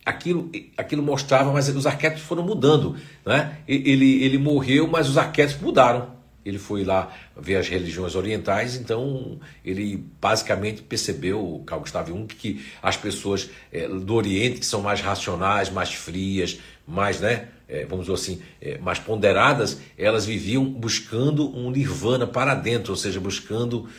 aquilo, aquilo mostrava, mas os arquétipos foram mudando. Né? Ele, ele morreu, mas os arquétipos mudaram ele foi lá ver as religiões orientais, então ele basicamente percebeu, Carl Gustav Jung, que as pessoas é, do Oriente, que são mais racionais, mais frias, mais, né, é, vamos dizer assim, é, mais ponderadas, elas viviam buscando um nirvana para dentro, ou seja, buscando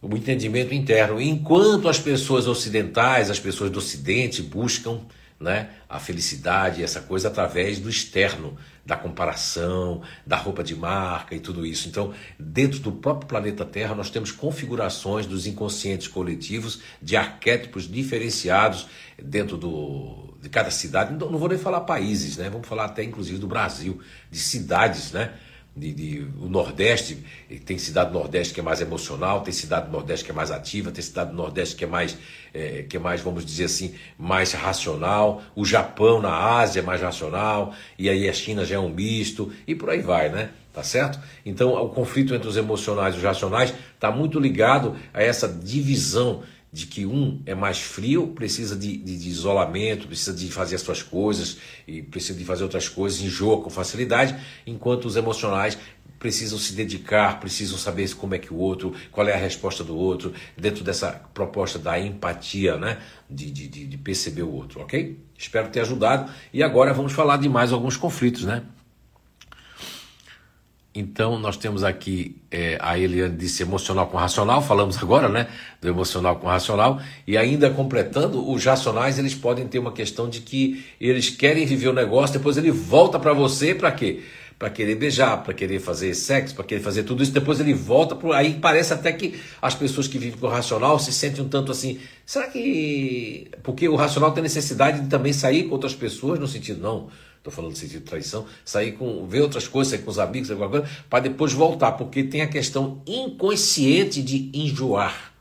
o entendimento interno. Enquanto as pessoas ocidentais, as pessoas do Ocidente buscam né, a felicidade, essa coisa através do externo, da comparação, da roupa de marca e tudo isso. Então, dentro do próprio planeta Terra, nós temos configurações dos inconscientes coletivos de arquétipos diferenciados dentro do, de cada cidade. Não, não vou nem falar países, né? Vamos falar até inclusive do Brasil, de cidades, né? De, de, o Nordeste, tem cidade do Nordeste que é mais emocional, tem cidade do Nordeste que é mais ativa, tem cidade do Nordeste que é mais, é, que é mais, vamos dizer assim, mais racional, o Japão na Ásia é mais racional, e aí a China já é um misto, e por aí vai, né? Tá certo? Então o conflito entre os emocionais e os racionais está muito ligado a essa divisão de que um é mais frio, precisa de, de, de, isolamento, precisa de fazer as suas coisas e precisa de fazer outras coisas, enjoa com facilidade, enquanto os emocionais precisam se dedicar, precisam saber como é que o outro, qual é a resposta do outro, dentro dessa proposta da empatia, né? De, de, de perceber o outro, ok? Espero ter ajudado. E agora vamos falar de mais alguns conflitos, né? Então, nós temos aqui, é, a Eliane disse emocional com racional, falamos agora, né, do emocional com racional, e ainda completando, os racionais, eles podem ter uma questão de que eles querem viver o negócio, depois ele volta para você, para quê? Para querer beijar, para querer fazer sexo, para querer fazer tudo isso, depois ele volta, pro, aí parece até que as pessoas que vivem com o racional se sentem um tanto assim, será que... Porque o racional tem necessidade de também sair com outras pessoas, no sentido, não estou falando de sentido de traição, sair com, ver outras coisas, sair com os amigos, para depois voltar, porque tem a questão inconsciente de enjoar.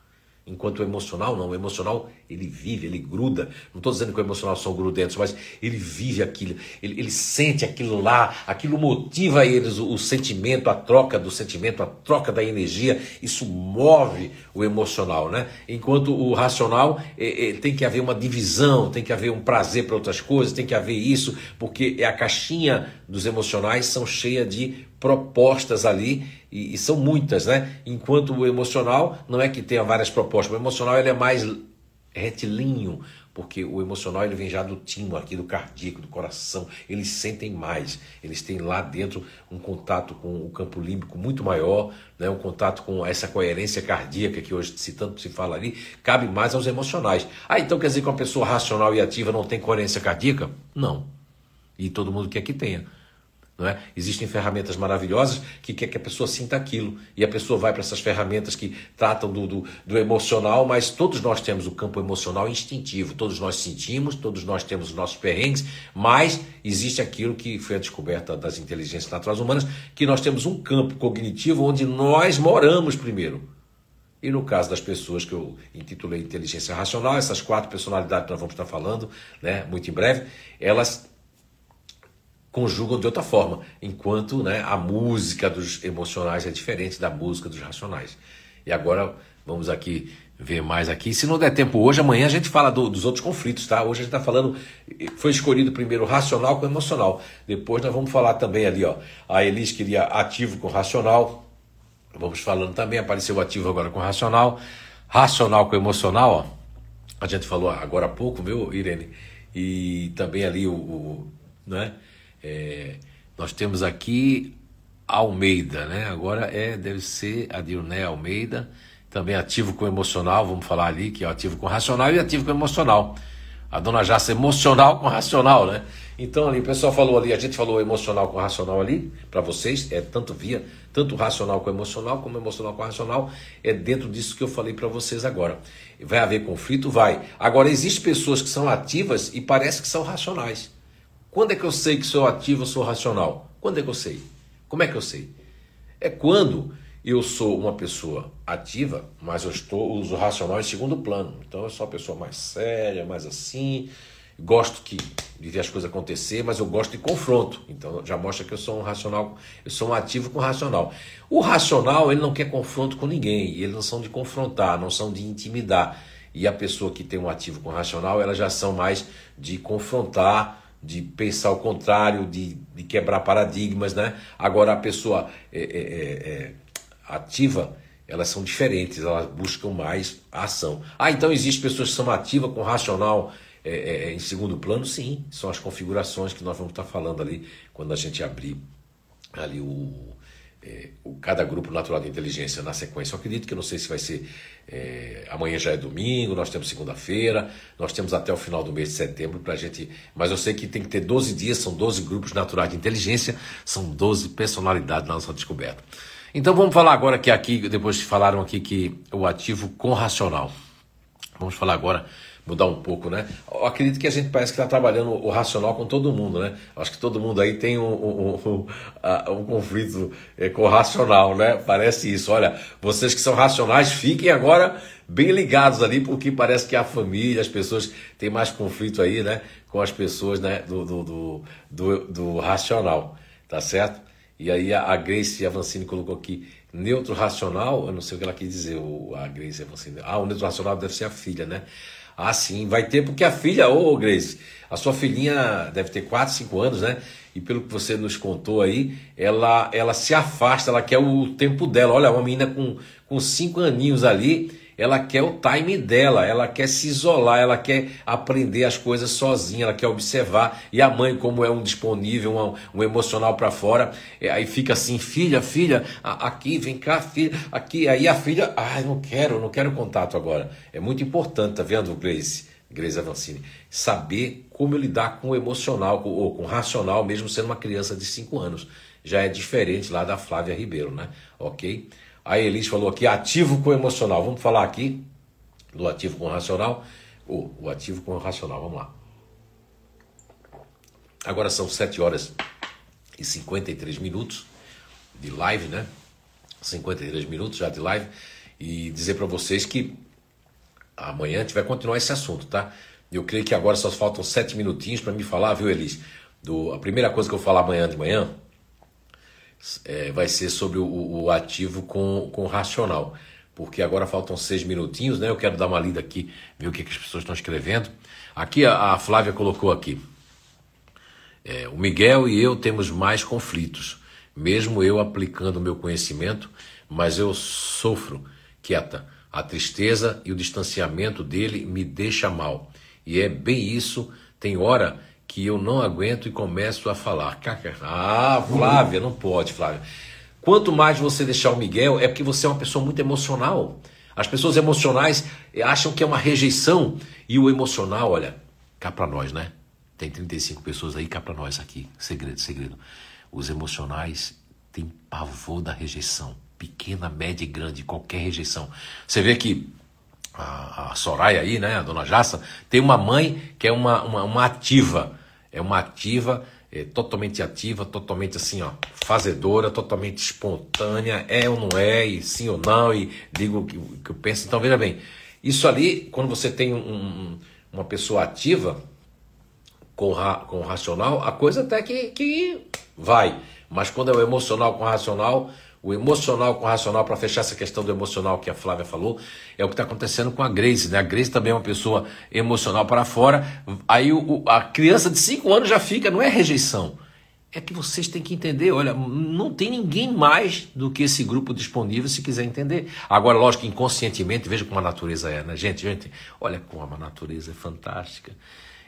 Enquanto o emocional não, o emocional ele vive, ele gruda. Não estou dizendo que o emocional são grudentos, mas ele vive aquilo, ele, ele sente aquilo lá, aquilo motiva eles, o, o, sentimento, a troca do sentimento, a troca da energia, isso move o emocional, né? Enquanto o racional é, é, tem que haver uma divisão, tem que haver um prazer para outras coisas, tem que haver isso, porque é a caixinha dos emocionais são cheia de propostas ali e, e, são muitas, né? Enquanto o emocional não é que tenha várias propostas, o emocional ele é mais retilíneo, porque o emocional ele vem já do timo aqui, do cardíaco, do coração. Eles sentem mais, eles têm lá dentro um contato com o campo límbico muito maior, né? um contato com essa coerência cardíaca que hoje se tanto se fala ali, cabe mais aos emocionais. Ah, então quer dizer que uma pessoa racional e ativa não tem coerência cardíaca? Não. E todo mundo quer que tenha. É? Existem ferramentas maravilhosas que quer que a pessoa sinta aquilo. E a pessoa vai para essas ferramentas que tratam do, do, do, emocional, mas todos nós temos o campo emocional instintivo. Todos nós sentimos, todos nós temos os nossos perrengues, mas existe aquilo que foi a descoberta das inteligências naturais humanas, que nós temos um campo cognitivo onde nós moramos primeiro. E no caso das pessoas que eu intitulei inteligência racional, essas quatro personalidades que nós vamos estar falando, né, muito em breve, elas conjugam de outra forma, enquanto né, a música dos emocionais é diferente da música dos racionais. E agora vamos aqui ver mais aqui. Se não der tempo hoje, amanhã a gente fala do, dos outros conflitos, tá? Hoje a gente está falando, foi escolhido primeiro racional com emocional. Depois nós vamos falar também ali, ó. A Elis queria ativo com racional. Vamos falando também, apareceu ativo agora com racional. Racional com emocional, ó. A gente falou agora há pouco, viu, Irene? E também ali o, o né? É, nós temos aqui Almeida, né? Agora é, deve ser a Dirné Almeida, também ativo com emocional, vamos falar ali, que é ativo com racional e ativo com emocional. A dona Jaça emocional com racional, né? Então ali, o pessoal falou ali, a gente falou emocional com racional ali, para vocês, é tanto via, tanto racional com emocional, como emocional com racional, é dentro disso que eu falei para vocês agora. Vai haver conflito? Vai. Agora, existem pessoas que são ativas e parece que são racionais. Quando é que eu sei que sou ativo ou sou racional? Quando é que eu sei? Como é que eu sei? É quando eu sou uma pessoa ativa, mas eu estou uso racional em segundo plano. Então eu sou uma pessoa mais séria, mais assim, gosto que de ver as coisas acontecer, mas eu gosto de confronto. Então já mostra que eu sou um racional, eu sou um ativo com racional. O racional, ele não quer confronto com ninguém, eles não são de confrontar, não são de intimidar. E a pessoa que tem um ativo com racional, elas já são mais de confrontar, de pensar o contrário, de, de quebrar paradigmas, né? Agora a pessoa é, é, é, é, ativa, elas são diferentes, elas buscam mais ação. Ah, então existem pessoas que são ativas com racional é, em segundo plano? Sim, são as configurações que nós vamos estar falando ali quando a gente abrir ali o, o, cada grupo natural de inteligência na sequência. Eu acredito que eu não sei se vai ser é, amanhã já é domingo, nós temos segunda-feira, nós temos até o final do mês de setembro para a gente. Mas eu sei que tem que ter 12 dias, são 12 grupos naturais de inteligência, são 12 personalidades na nossa descoberta. Então vamos falar agora que aqui, depois falaram aqui que o ativo com racional. Vamos falar agora mudar um pouco, né? Eu acredito que a gente parece que está trabalhando o racional com todo mundo, né? Acho que todo mundo aí tem um, um, um, um conflito é, com o racional, né? Parece isso. Olha, vocês que são racionais, fiquem agora bem ligados ali, porque parece que a família, as pessoas têm mais conflito aí, né? Com as pessoas né? do, do, do, do, do racional, tá certo? E aí a Grace Avancini colocou aqui neutro racional, eu não sei o que ela quis dizer, a Grace Avancini. Ah, o neutro racional deve ser a filha, né? Ah, sim, vai ter, porque a filha, ô Grace, a sua filhinha deve ter 4, 5 anos, né? E pelo que você nos contou aí, ela, ela se afasta, ela quer o tempo dela. Olha, uma menina com 5 com cinco aninhos ali, ela quer o time dela, ela quer se isolar, ela quer aprender as coisas sozinha, ela quer observar. E a mãe, como é um disponível, um, um emocional para fora, é, aí fica assim: filha, filha, aqui, vem cá, filha, aqui. Aí a filha, ai, ah, não quero, não quero contato agora. É muito importante, tá vendo, Grace? Grace Avancini, saber como lidar com o emocional ou com o racional, mesmo sendo uma criança de 5 anos. Já é diferente lá da Flávia Ribeiro, né? Ok? A Elis falou aqui ativo com emocional. Vamos falar aqui do ativo com racional. Oh, o ativo com racional, vamos lá. Agora são 7 horas e 53 minutos de live, né? 53 minutos já de live. E dizer para vocês que amanhã a gente vai continuar esse assunto, tá? Eu creio que agora só faltam 7 minutinhos para me falar, viu, Elis? Do, a primeira coisa que eu falar amanhã de manhã é, vai ser sobre o, o, ativo com, com racional. Porque agora faltam seis minutinhos, né? Eu quero dar uma lida aqui, ver o que, que as pessoas estão escrevendo. Aqui a, a Flávia colocou aqui. É, o Miguel e eu temos mais conflitos, mesmo eu aplicando meu conhecimento, mas eu sofro quieta. A tristeza e o distanciamento dele me deixa mal. E é bem isso. Tem hora que eu não aguento e começo a falar. Ah, Flávia, não pode, Flávia. Quanto mais você deixar o Miguel, é porque você é uma pessoa muito emocional. As pessoas emocionais acham que é uma rejeição. E o emocional, olha, cá para nós, né? Tem 35 pessoas aí, cá para nós aqui. Segredo, segredo. Os emocionais têm pavor da rejeição. Pequena, média e grande, qualquer rejeição. Você vê que a, a Soraya aí, né, a dona Jassa, tem uma mãe que é uma, uma, uma ativa. É uma ativa é, totalmente ativa, totalmente assim, ó, fazedora, totalmente espontânea, é ou não é, e sim ou não, e digo o que, que eu penso. Então, veja bem, isso ali, quando você tem um, uma pessoa ativa com, ra, com racional, a coisa até que, que vai. Mas quando é o emocional com o racional, o emocional com o racional, para fechar essa questão do emocional que a Flávia falou, é o que está acontecendo com a Grace. Né? A Grace também é uma pessoa emocional para fora. Aí o, a criança de 5 anos já fica, não é rejeição. É que vocês têm que entender, olha, não tem ninguém mais do que esse grupo disponível se quiser entender. Agora, lógico inconscientemente, veja como a natureza é, né? Gente, gente, olha como a natureza é fantástica.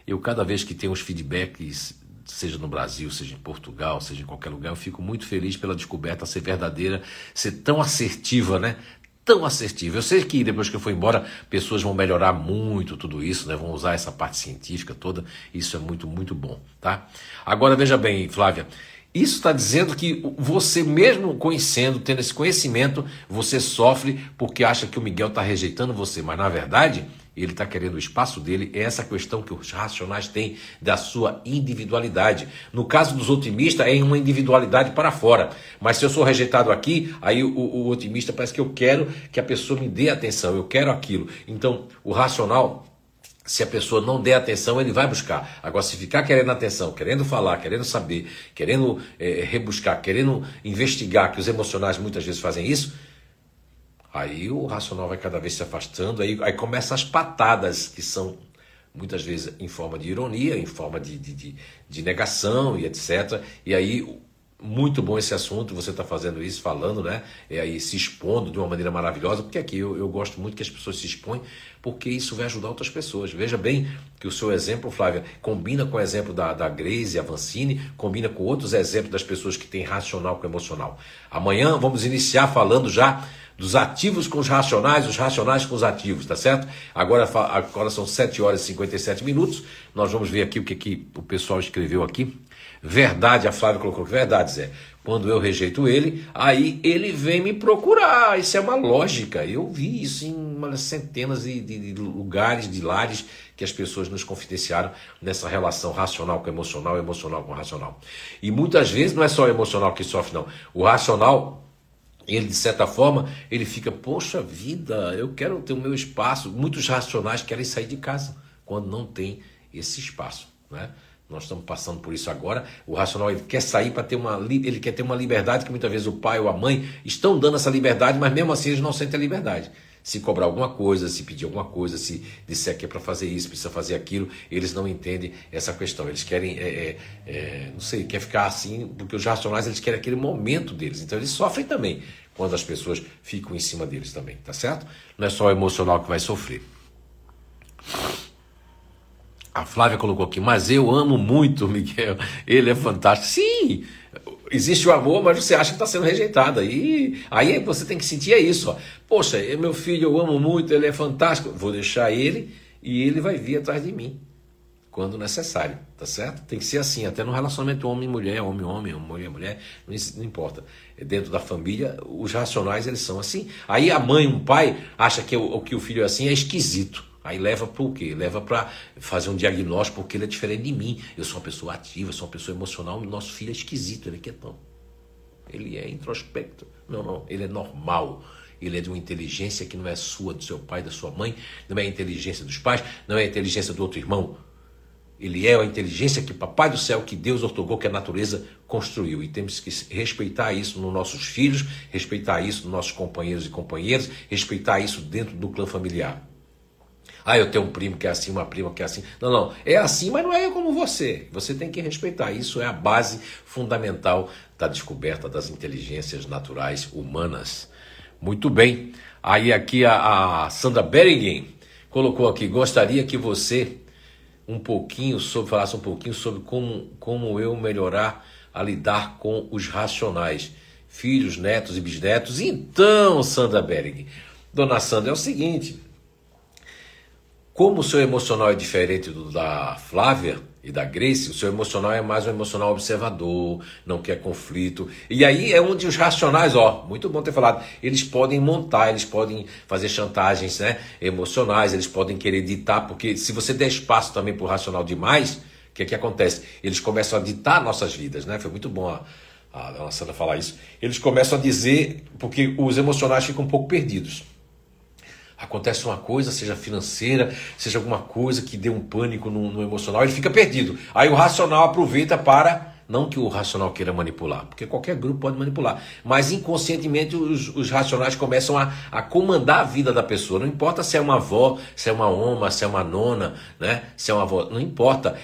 Eu, cada vez que tenho os feedbacks seja no Brasil, seja em Portugal, seja em qualquer lugar, eu fico muito feliz pela descoberta ser verdadeira, ser tão assertiva, né? Tão assertiva. Eu sei que depois que eu for embora, pessoas vão melhorar muito tudo isso, né? Vão usar essa parte científica toda. Isso é muito, muito bom, tá? Agora veja bem, Flávia. Isso está dizendo que você, mesmo conhecendo, tendo esse conhecimento, você sofre porque acha que o Miguel está rejeitando você. Mas na verdade, ele está querendo o espaço dele, é essa questão que os racionais têm da sua individualidade. No caso dos otimistas, é uma individualidade para fora. Mas se eu sou rejeitado aqui, aí o, o otimista parece que eu quero que a pessoa me dê atenção, eu quero aquilo. Então, o racional se a pessoa não der atenção, ele vai buscar. Agora, se ficar querendo atenção, querendo falar, querendo saber, querendo é, rebuscar, querendo investigar, que os emocionais muitas vezes fazem isso, Aí o racional vai cada vez se afastando, aí, aí começam as patadas, que são muitas vezes em forma de ironia, em forma de, de, de, de negação e etc. E aí, muito bom esse assunto, você está fazendo isso, falando, né? E aí se expondo de uma maneira maravilhosa, porque aqui eu, eu gosto muito que as pessoas se expõem, porque isso vai ajudar outras pessoas. Veja bem que o seu exemplo, Flávia, combina com o exemplo da, da Grace, a Vancini, combina com outros exemplos das pessoas que têm racional com emocional. Amanhã vamos iniciar falando já dos ativos com os racionais, os racionais com os ativos, tá certo? Agora, agora são 7 horas e 57 minutos. Nós vamos ver aqui o que, que o pessoal escreveu aqui. Verdade, a Flávia colocou verdade, Zé. Quando eu rejeito ele, aí ele vem me procurar. Isso é uma lógica. Eu vi isso em centenas de, de, de lugares, de lares que as pessoas nos confidenciaram nessa relação racional com emocional, emocional com racional. E muitas vezes não é só o emocional que sofre, não. O racional ele, de certa forma, ele fica, poxa vida, eu quero ter o meu espaço. Muitos racionais querem sair de casa quando não tem esse espaço. Né? Nós estamos passando por isso agora. O racional ele quer sair para ter uma ele quer ter uma liberdade que muitas vezes o pai ou a mãe estão dando essa liberdade, mas mesmo assim eles não sentem a liberdade se cobrar alguma coisa, se pedir alguma coisa, se disser que é para fazer isso, precisa fazer aquilo, eles não entendem essa questão. Eles querem, é, é, é, não sei, quer ficar assim, porque os racionais eles querem aquele momento deles. Então eles sofrem também quando as pessoas ficam em cima deles também, tá certo? Não é só o emocional que vai sofrer. A Flávia colocou aqui, mas eu amo muito o Miguel, ele é fantástico. Sim, existe o amor, mas você acha que está sendo rejeitado. E aí você tem que sentir é isso. Ó. Poxa, meu filho eu amo muito, ele é fantástico. Vou deixar ele e ele vai vir atrás de mim quando necessário, tá certo? Tem que ser assim, até no relacionamento homem-mulher, homem-homem, mulher-mulher, não, não importa. É dentro da família, os racionais eles são assim. Aí a mãe, um pai, acha que o, que o filho é assim é esquisito. Aí leva para o quê? Leva para fazer um diagnóstico porque ele é diferente de mim. Eu sou uma pessoa ativa, sou uma pessoa emocional, nosso filho é esquisito, ele é quietão. Ele é introspecto. Não, não, ele é normal. Ele é de uma inteligência que não é sua, do seu pai, da sua mãe, não é a inteligência dos pais, não é a inteligência do outro irmão. Ele é a inteligência que Papai do Céu, que Deus ortogou, que a natureza construiu. E temos que respeitar isso nos nossos filhos, respeitar isso nos nossos companheiros e companheiras, respeitar isso dentro do clã familiar. Ah, eu tenho um primo que é assim, uma prima que é assim. Não, não. É assim, mas não é como você. Você tem que respeitar. Isso é a base fundamental da descoberta das inteligências naturais humanas. Muito bem. Aí aqui a, a Sandra Beringen colocou aqui: gostaria que você um pouquinho sobre, falasse um pouquinho sobre como, como eu melhorar a lidar com os racionais, filhos, netos e bisnetos. Então, Sandra Berg, dona Sandra, é o seguinte: como o seu emocional é diferente do da Flávia, e da Grace, o seu emocional é mais um emocional observador, não quer conflito. E aí é onde os racionais, ó, muito bom ter falado, eles podem montar, eles podem fazer chantagens né, emocionais, eles podem querer ditar, porque se você der espaço também para o racional demais, o que é que acontece? Eles começam a ditar nossas vidas, né? Foi muito bom a, a Sandra falar isso. Eles começam a dizer, porque os emocionais ficam um pouco perdidos acontece uma coisa, seja financeira, seja alguma coisa que dê um pânico no, no, emocional, ele fica perdido. Aí o racional aproveita para. Não que o racional queira manipular, porque qualquer grupo pode manipular, mas inconscientemente os, os racionais começam a, a, comandar a vida da pessoa. Não importa se é uma avó, se é uma oma, se é uma nona, né? se é uma avó, não importa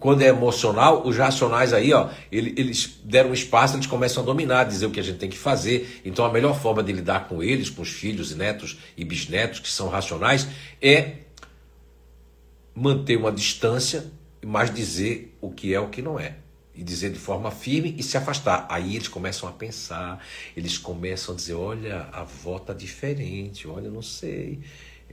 quando é emocional, os racionais aí, ó, eles deram espaço, eles começam a dominar, dizer o que a gente tem que fazer. Então a melhor forma de lidar com eles, com os filhos e netos e bisnetos que são racionais, é manter uma distância, mas dizer o que é o que não é. E dizer de forma firme e se afastar. Aí eles começam a pensar, eles começam a dizer: olha, a avó tá diferente, olha, não sei.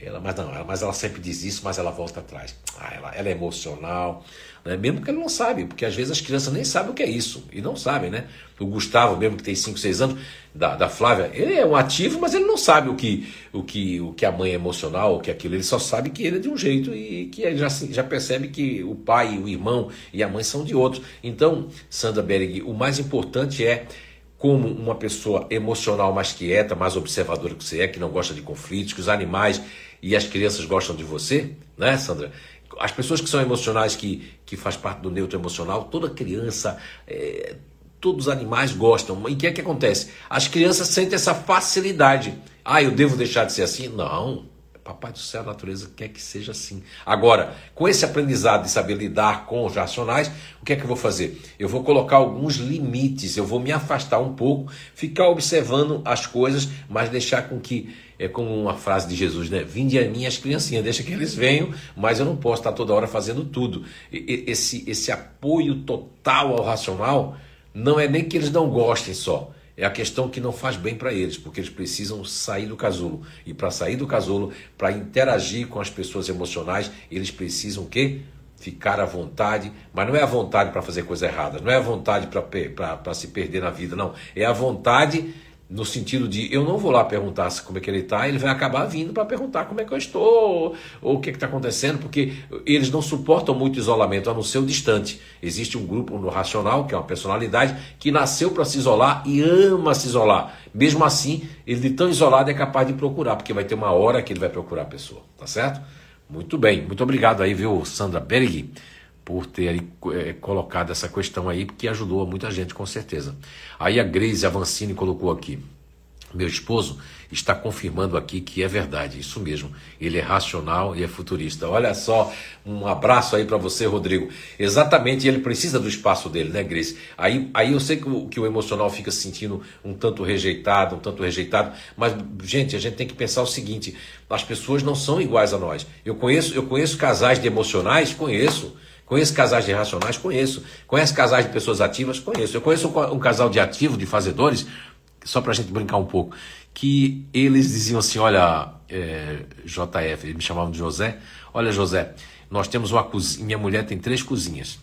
Ela, mas não, ela, mas ela sempre diz isso, mas ela volta atrás. Ah, ela, ela é emocional, né? mesmo que ele não sabe, porque às vezes as crianças nem sabem o que é isso, e não sabem, né? O Gustavo, mesmo que tem 5, 6 anos, da, da Flávia, ele é um ativo, mas ele não sabe o que, o que, o que a mãe é emocional, o que é aquilo, ele só sabe que ele é de um jeito e que ele já, já percebe que o pai, o irmão e a mãe são de outro. Então, Sandra Berg, o mais importante é como uma pessoa emocional mais quieta, mais observadora que você é, que não gosta de conflitos, que os animais e as crianças gostam de você, né, Sandra? As pessoas que são emocionais, que, que faz parte do neutro emocional, toda criança, é, todos os animais gostam. E o que é que acontece? As crianças sentem essa facilidade. Ah, eu devo deixar de ser assim? Não. Papai do céu, a natureza quer que seja assim. Agora, com esse aprendizado de saber lidar com os racionais, o que é que eu vou fazer? Eu vou colocar alguns limites, eu vou me afastar um pouco, ficar observando as coisas, mas deixar com que, é como uma frase de Jesus, né? Vinde a mim as criancinhas, deixa que eles venham, mas eu não posso estar toda hora fazendo tudo. Esse, esse apoio total ao racional não é nem que eles não gostem só é a questão que não faz bem para eles, porque eles precisam sair do casulo. E para sair do casulo, para interagir com as pessoas emocionais, eles precisam que ficar à vontade, mas não é a vontade para fazer coisa errada, não é a vontade para se perder na vida, não. É a vontade no sentido de eu não vou lá perguntar como é que ele está, ele vai acabar vindo para perguntar como é que eu estou, ou o que está acontecendo, porque eles não suportam muito isolamento, a não ser o distante. Existe um grupo no racional, que é uma personalidade, que nasceu para se isolar e ama se isolar. Mesmo assim, ele de tão isolado é capaz de procurar, porque vai ter uma hora que ele vai procurar a pessoa, tá certo? Muito bem, muito obrigado aí, viu, Sandra Berg por ter é, colocado essa questão aí, porque ajudou muita gente, com certeza. Aí a Grace Avancini colocou aqui. Meu esposo está confirmando aqui que é verdade, isso mesmo. Ele é racional e é futurista. Olha só, um abraço aí para você, Rodrigo. Exatamente, ele precisa do espaço dele, né, Grace? Aí, aí eu sei que o, que o emocional fica se sentindo um tanto rejeitado, um tanto rejeitado, mas, gente, a gente tem que pensar o seguinte: as pessoas não são iguais a nós. Eu conheço, eu conheço casais de emocionais, conheço. Conheço casais de racionais? Conheço. Conhece casais de pessoas ativas? Conheço. Eu conheço um, um casal de ativos, de fazedores, só para a gente brincar um pouco, que eles diziam assim: olha, é, JF, eles me chamavam de José. Olha, José, nós temos uma cozinha, minha mulher tem três cozinhas.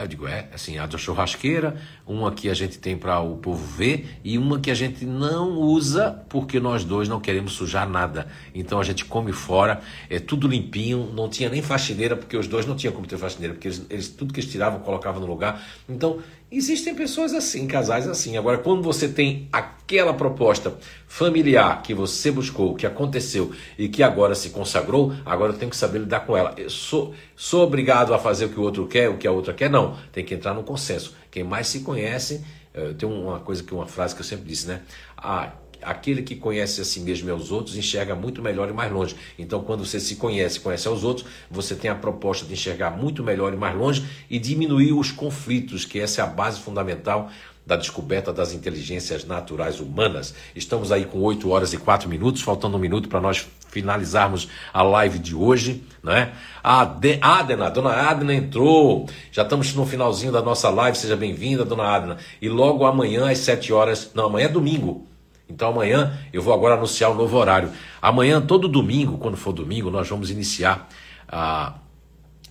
Aí eu digo, é, assim, a da churrasqueira, uma que a gente tem para o povo ver e uma que a gente não usa porque nós dois não queremos sujar nada. Então a gente come fora, é tudo limpinho, não tinha nem faxineira, porque os dois não tinham como ter faxineira, porque eles, eles tudo que eles tiravam colocavam no lugar. Então Existem pessoas assim, casais assim. Agora, quando você tem aquela proposta familiar que você buscou, que aconteceu e que agora se consagrou, agora eu tenho que saber lidar com ela. Eu sou, sou obrigado a fazer o que o outro quer, o que a outra quer? Não. Tem que entrar no consenso. Quem mais se conhece, eh, tem uma coisa que uma frase que eu sempre disse, né? Ah, aquele que conhece a si mesmo e aos outros enxerga muito melhor e mais longe. Então, quando você se conhece, conhece aos outros, você tem a proposta de enxergar muito melhor e mais longe e diminuir os conflitos, que essa é a base fundamental da descoberta das inteligências naturais humanas. Estamos aí com 8 horas e 4 minutos, faltando um minuto para nós finalizarmos a live de hoje, né? A Adena, a dona Adena entrou. Já estamos no finalzinho da nossa live, seja bem-vinda, dona Adena. E logo amanhã às 7 horas, não, amanhã é domingo. Então amanhã eu vou agora anunciar o um novo horário. Amanhã, todo domingo, quando for domingo, nós vamos iniciar a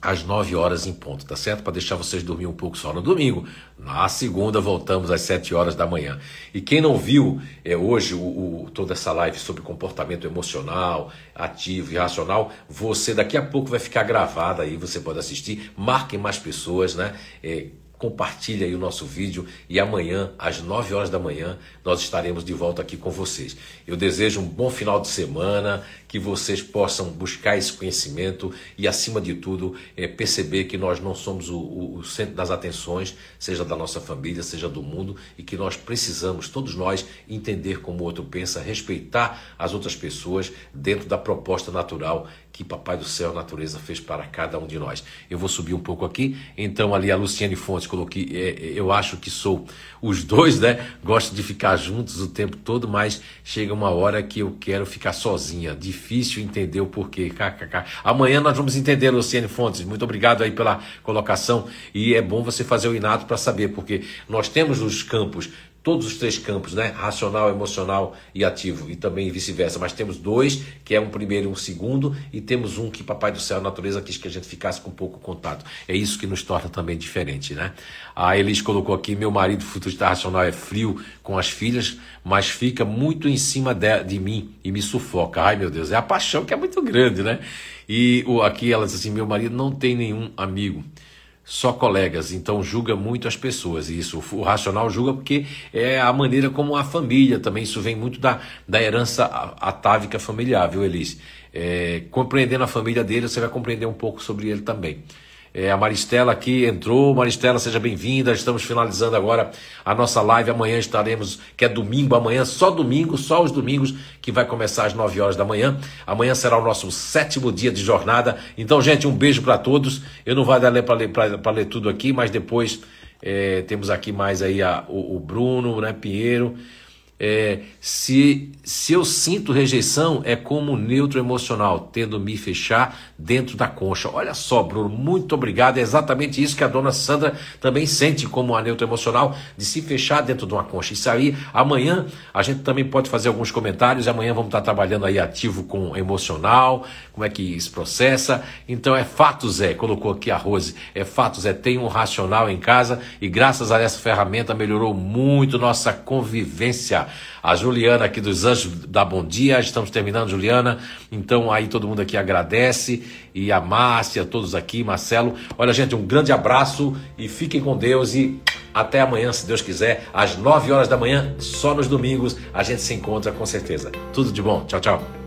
às 9 horas em ponto, tá certo? Para deixar vocês dormir um pouco só no domingo. Na segunda voltamos às 7 horas da manhã. E quem não viu é, hoje o, o, toda essa live sobre comportamento emocional, ativo e racional, você daqui a pouco vai ficar gravada aí, você pode assistir. Marquem mais pessoas, né? É, compartilhe aí o nosso vídeo e amanhã, às 9 horas da manhã, nós estaremos de volta aqui com vocês. Eu desejo um bom final de semana, que vocês possam buscar esse conhecimento e, acima de tudo, é, perceber que nós não somos o, o, o, centro das atenções, seja da nossa família, seja do mundo, e que nós precisamos, todos nós, entender como o outro pensa, respeitar as outras pessoas dentro da proposta natural que Papai do Céu, a natureza, fez para cada um de nós. Eu vou subir um pouco aqui, então ali a Luciane Fontes coloquei, é, eu acho que sou os dois, né? Gosto de ficar juntos o tempo todo, mas chega uma hora que eu quero ficar sozinha. Difícil entender o porquê. Amanhã nós vamos entender, Luciane Fontes. Muito obrigado aí pela colocação. E é bom você fazer o inato para saber, porque nós temos os campos todos os três campos, né? Racional, emocional e ativo, e também vice-versa. Mas temos dois, que é um primeiro e um segundo, e temos um que Papai do Céu, a natureza, quis que a gente ficasse com pouco contato. É isso que nos torna também diferente, né? A Elis colocou aqui: meu marido futurista racional é frio com as filhas, mas fica muito em cima de, de mim e me sufoca. Ai meu Deus, é a paixão que é muito grande, né? E aqui ela diz assim: meu marido não tem nenhum amigo só colegas, então julga muito as pessoas. E isso, o racional julga porque é a maneira como a família também, isso vem muito da, da herança atávica familiar, viu, Elis? É, compreendendo a família dele, você vai compreender um pouco sobre ele também. É, a Maristela aqui entrou. Maristela, seja bem-vinda. Estamos finalizando agora a nossa live. Amanhã estaremos, que é domingo, amanhã, só domingo, só os domingos, que vai começar às 9 horas da manhã. Amanhã será o nosso sétimo dia de jornada. Então, gente, um beijo para todos. Eu não vou dar para ler, ler, tudo aqui, mas depois é, temos aqui mais aí a, o, o Bruno, né, Pinheiro. É, se, se eu sinto rejeição, é como neutro emocional, tendo me fechar dentro da concha. Olha só, Bruno, muito obrigado. É exatamente isso que a dona Sandra também sente como a neutro emocional, de se fechar dentro de uma concha. Isso aí, amanhã a gente também pode fazer alguns comentários. Amanhã vamos estar trabalhando aí ativo com emocional, como é que isso processa. Então é fato, Zé, colocou aqui a Rose, é fato, Zé, tem um racional em casa e graças a essa ferramenta melhorou muito nossa convivência. A Juliana aqui dos Anjos da Bom Dia, estamos terminando, Juliana. Então aí todo mundo aqui agradece. E a Márcia, todos aqui, Marcelo. Olha, gente, um grande abraço e fiquem com Deus e até amanhã, se Deus quiser, às 9 horas da manhã, só nos domingos, a gente se encontra com certeza. Tudo de bom. Tchau, tchau.